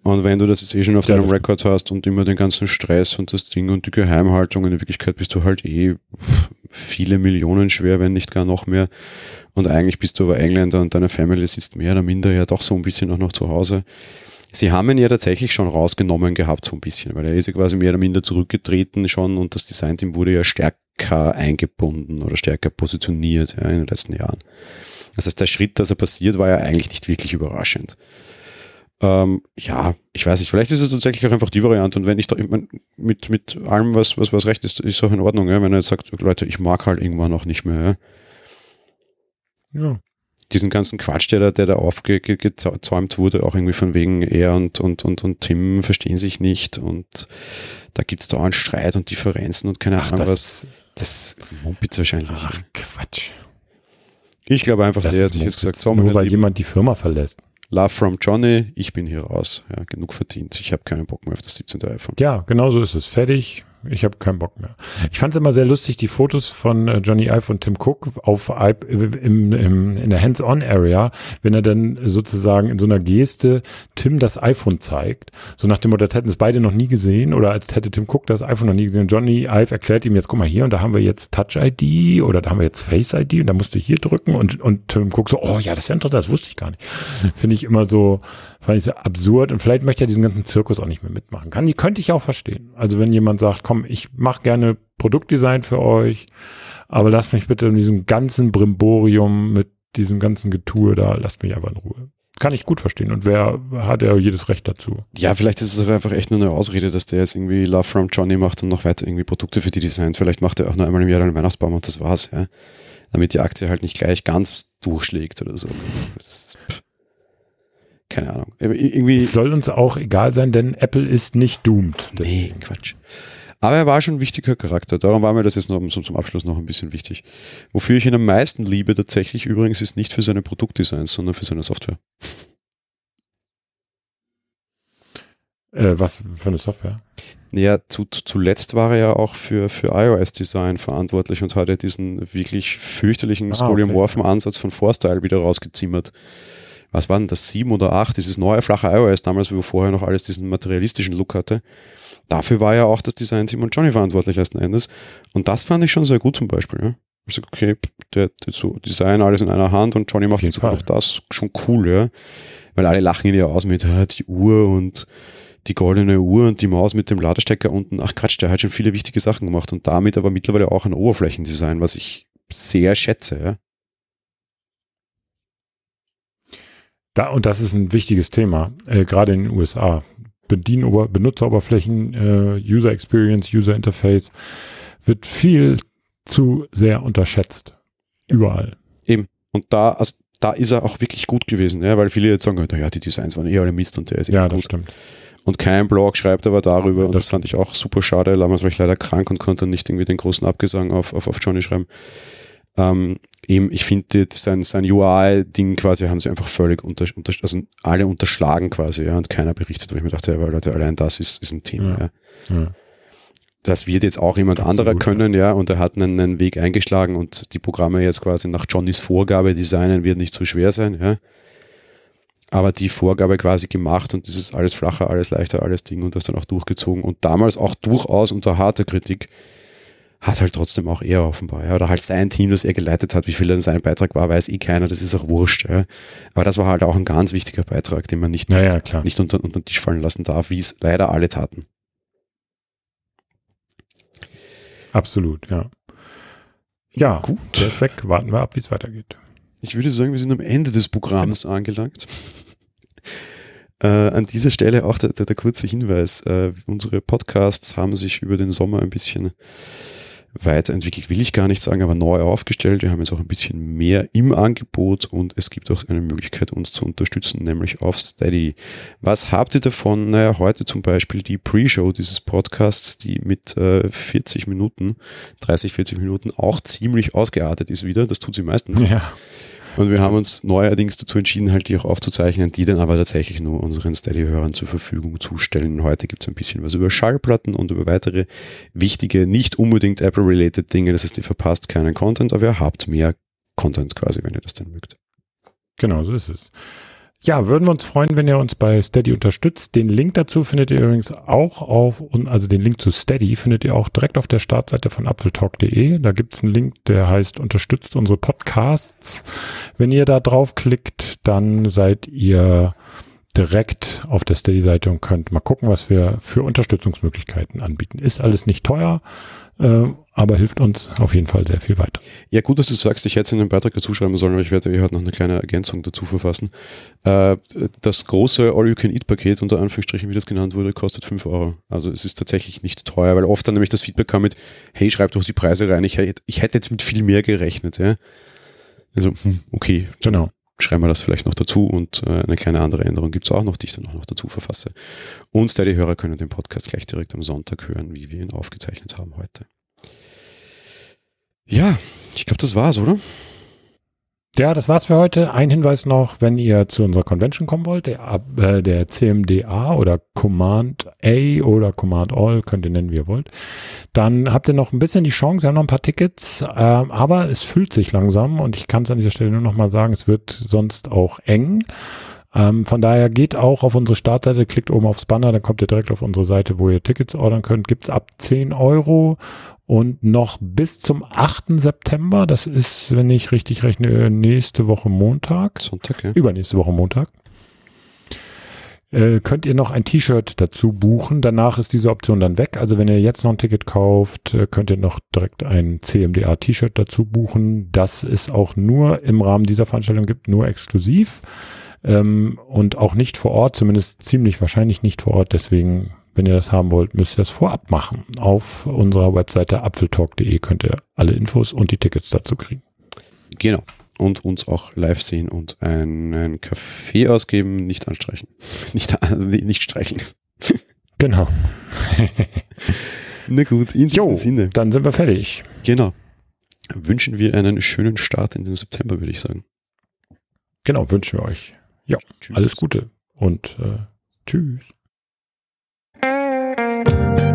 Und wenn du das jetzt eh schon auf ja, deinem Rekord hast und immer den ganzen Stress und das Ding und die Geheimhaltung, in Wirklichkeit bist du halt eh viele Millionen schwer, wenn nicht gar noch mehr. Und eigentlich bist du aber Engländer und deine Family sitzt mehr oder minder ja doch so ein bisschen auch noch zu Hause. Sie haben ihn ja tatsächlich schon rausgenommen gehabt, so ein bisschen, weil er ist ja quasi mehr oder minder zurückgetreten schon und das Designteam wurde ja stärker eingebunden oder stärker positioniert ja, in den letzten Jahren. Das heißt, der Schritt, dass er passiert, war ja eigentlich nicht wirklich überraschend. Ähm, ja, ich weiß nicht, vielleicht ist es tatsächlich auch einfach die Variante und wenn ich da ich mein, mit, mit allem, was, was, was recht ist, ist auch in Ordnung, ja, wenn er jetzt sagt, Leute, ich mag halt irgendwann auch nicht mehr. Ja. ja diesen ganzen Quatsch, der da, der da aufgezäumt wurde, auch irgendwie von wegen er und, und, und, und Tim verstehen sich nicht und da gibt es dauernd Streit und Differenzen und keine Ach, Ahnung was. Das mumpitz wahrscheinlich. Ach, Quatsch. Ich glaube einfach, das der hat sich jetzt gesagt, so, nur weil Lieben, jemand die Firma verlässt. Love from Johnny, ich bin hier raus. Ja, genug verdient. Ich habe keinen Bock mehr auf das 17. iPhone. Ja, genau so ist es. Fertig ich habe keinen Bock mehr. Ich fand es immer sehr lustig, die Fotos von äh, Johnny Ive und Tim Cook auf im, im, in der Hands-on-Area, wenn er dann sozusagen in so einer Geste Tim das iPhone zeigt. So nach dem Motto, als hätten es beide noch nie gesehen oder als hätte Tim Cook das iPhone noch nie gesehen. Johnny Ive erklärt ihm jetzt, guck mal hier, und da haben wir jetzt Touch-ID oder da haben wir jetzt Face-ID und da musst du hier drücken und, und Tim Cook so, oh ja, das ist ja interessant, das wusste ich gar nicht. Finde ich immer so, fand ich sehr absurd und vielleicht möchte er diesen ganzen Zirkus auch nicht mehr mitmachen. Kann, die könnte ich auch verstehen. Also wenn jemand sagt, komm, ich mache gerne Produktdesign für euch, aber lasst mich bitte in diesem ganzen Brimborium mit diesem ganzen Getue da, lasst mich einfach in Ruhe. Kann ich gut verstehen. Und wer hat ja jedes Recht dazu? Ja, vielleicht ist es einfach echt nur eine Ausrede, dass der jetzt irgendwie Love from Johnny macht und noch weiter irgendwie Produkte für die designt. Vielleicht macht er auch nur einmal im Jahr einen Weihnachtsbaum und das war's, ja. Damit die Aktie halt nicht gleich ganz durchschlägt oder so. Das ist, keine Ahnung. Irgendwie soll uns auch egal sein, denn Apple ist nicht doomed. Deswegen. Nee, Quatsch. Aber er war schon ein wichtiger Charakter. Darum war mir das jetzt noch zum, zum Abschluss noch ein bisschen wichtig. Wofür ich ihn am meisten liebe tatsächlich übrigens ist nicht für seine Produktdesigns, sondern für seine Software. Äh, was für eine Software? Naja, zu, zuletzt war er ja auch für, für iOS-Design verantwortlich und hat ja diesen wirklich fürchterlichen ah, skoliomorphen okay. Ansatz von Forstyle wieder rausgezimmert was war denn das, sieben oder acht, dieses neue flache iOS damals, wo vorher noch alles diesen materialistischen Look hatte. Dafür war ja auch das Design-Team und Johnny verantwortlich letzten Endes. Und das fand ich schon sehr gut zum Beispiel. Ja. Ich sag, okay, der, der so Design alles in einer Hand und Johnny macht jetzt sogar noch das, schon cool, ja. Weil alle lachen ihn ja aus mit ja, die Uhr und die goldene Uhr und die Maus mit dem Ladestecker unten. Ach Quatsch, der hat schon viele wichtige Sachen gemacht und damit aber mittlerweile auch ein Oberflächendesign, was ich sehr schätze, ja. Da, und das ist ein wichtiges Thema, äh, gerade in den USA. Bedienober Benutzeroberflächen, äh, User Experience, User Interface wird viel zu sehr unterschätzt. Überall. Eben. Und da, also da ist er auch wirklich gut gewesen, ja, weil viele jetzt sagen, naja, die Designs waren eh alle Mist und der ist Ja, das gut. stimmt. Und kein Blog schreibt aber darüber, und das, das fand ich auch super schade. Damals war ich leider krank und konnte nicht irgendwie den großen Abgesang auf, auf, auf Johnny schreiben. Ähm, eben, ich finde sein, sein UI-Ding quasi haben sie einfach völlig unter, unter, also alle unterschlagen quasi, ja, und keiner berichtet, wo ich mir dachte, ja, weil Leute, allein das ist, ist ein Thema, ja. ja. das wird jetzt auch jemand Absolut, anderer können, ja, und er hat einen, einen, Weg eingeschlagen und die Programme jetzt quasi nach Johnnys Vorgabe designen wird nicht so schwer sein, ja. Aber die Vorgabe quasi gemacht und dieses alles flacher, alles leichter, alles Ding und das dann auch durchgezogen und damals auch durchaus unter harter Kritik hat halt trotzdem auch er offenbar, ja, oder halt sein Team, das er geleitet hat, wie viel dann sein Beitrag war, weiß eh keiner, das ist auch wurscht, ja. Aber das war halt auch ein ganz wichtiger Beitrag, den man nicht, ja, ja, nicht unter, unter den Tisch fallen lassen darf, wie es leider alle taten. Absolut, ja. Ja, gut. Der ist weg. Warten wir ab, wie es weitergeht. Ich würde sagen, wir sind am Ende des Programms angelangt. Äh, an dieser Stelle auch der, der, der kurze Hinweis. Äh, unsere Podcasts haben sich über den Sommer ein bisschen weiterentwickelt, will ich gar nicht sagen, aber neu aufgestellt. Wir haben jetzt auch ein bisschen mehr im Angebot und es gibt auch eine Möglichkeit, uns zu unterstützen, nämlich auf Steady. Was habt ihr davon? Naja, heute zum Beispiel die Pre-Show dieses Podcasts, die mit äh, 40 Minuten, 30, 40 Minuten auch ziemlich ausgeartet ist wieder. Das tut sie meistens. Ja. Und wir haben uns neuerdings dazu entschieden, halt die auch aufzuzeichnen, die dann aber tatsächlich nur unseren Steady-Hörern zur Verfügung zu stellen. Heute gibt es ein bisschen was über Schallplatten und über weitere wichtige, nicht unbedingt Apple-related Dinge. Das heißt, ihr verpasst keinen Content, aber ihr habt mehr Content quasi, wenn ihr das denn mögt. Genau, so ist es. Ja, würden wir uns freuen, wenn ihr uns bei Steady unterstützt. Den Link dazu findet ihr übrigens auch auf, also den Link zu Steady findet ihr auch direkt auf der Startseite von apfeltalk.de. Da gibt es einen Link, der heißt Unterstützt unsere Podcasts. Wenn ihr da draufklickt, dann seid ihr direkt auf der Steady-Seite und könnt mal gucken, was wir für Unterstützungsmöglichkeiten anbieten. Ist alles nicht teuer äh, aber hilft uns auf jeden Fall sehr viel weiter. Ja, gut, dass du sagst, ich hätte es in den Beitrag dazu schreiben sollen, aber ich werde hier heute noch eine kleine Ergänzung dazu verfassen. Äh, das große All-You-Can-Eat-Paket, unter Anführungsstrichen, wie das genannt wurde, kostet 5 Euro. Also es ist tatsächlich nicht teuer, weil oft dann nämlich das Feedback kam mit, hey, schreib doch die Preise rein, ich hätte, ich hätte jetzt mit viel mehr gerechnet. Ja? Also, hm, okay. Genau schreiben wir das vielleicht noch dazu und äh, eine kleine andere Änderung gibt es auch noch, die ich dann auch noch dazu verfasse. Und Steady-Hörer können den Podcast gleich direkt am Sonntag hören, wie wir ihn aufgezeichnet haben heute. Ja, ich glaube, das war's, oder? Ja, das war's für heute. Ein Hinweis noch, wenn ihr zu unserer Convention kommen wollt, der, äh, der CMDA oder Command A oder Command All, könnt ihr nennen, wie ihr wollt, dann habt ihr noch ein bisschen die Chance, wir haben noch ein paar Tickets, äh, aber es fühlt sich langsam und ich kann es an dieser Stelle nur noch mal sagen, es wird sonst auch eng. Ähm, von daher geht auch auf unsere Startseite, klickt oben aufs Banner, dann kommt ihr direkt auf unsere Seite, wo ihr Tickets ordern könnt. Gibt's ab 10 Euro und noch bis zum 8. September, das ist, wenn ich richtig rechne, nächste Woche Montag. Sonntag, ja. Übernächste Woche Montag. Äh, könnt ihr noch ein T-Shirt dazu buchen. Danach ist diese Option dann weg. Also wenn ihr jetzt noch ein Ticket kauft, äh, könnt ihr noch direkt ein CMDA-T-Shirt dazu buchen. Das ist auch nur im Rahmen dieser Veranstaltung gibt, nur exklusiv ähm, und auch nicht vor Ort, zumindest ziemlich wahrscheinlich nicht vor Ort. Deswegen, wenn ihr das haben wollt, müsst ihr das vorab machen. Auf unserer Webseite apfeltalk.de könnt ihr alle Infos und die Tickets dazu kriegen. Genau. Und uns auch live sehen und einen Kaffee ausgeben, nicht anstreichen. Nicht, nicht streicheln. Genau. Na gut, in diesem jo, Sinne. Dann sind wir fertig. Genau. Wünschen wir einen schönen Start in den September, würde ich sagen. Genau, wünschen wir euch. Ja, tschüss. alles Gute und äh, tschüss. Thank you.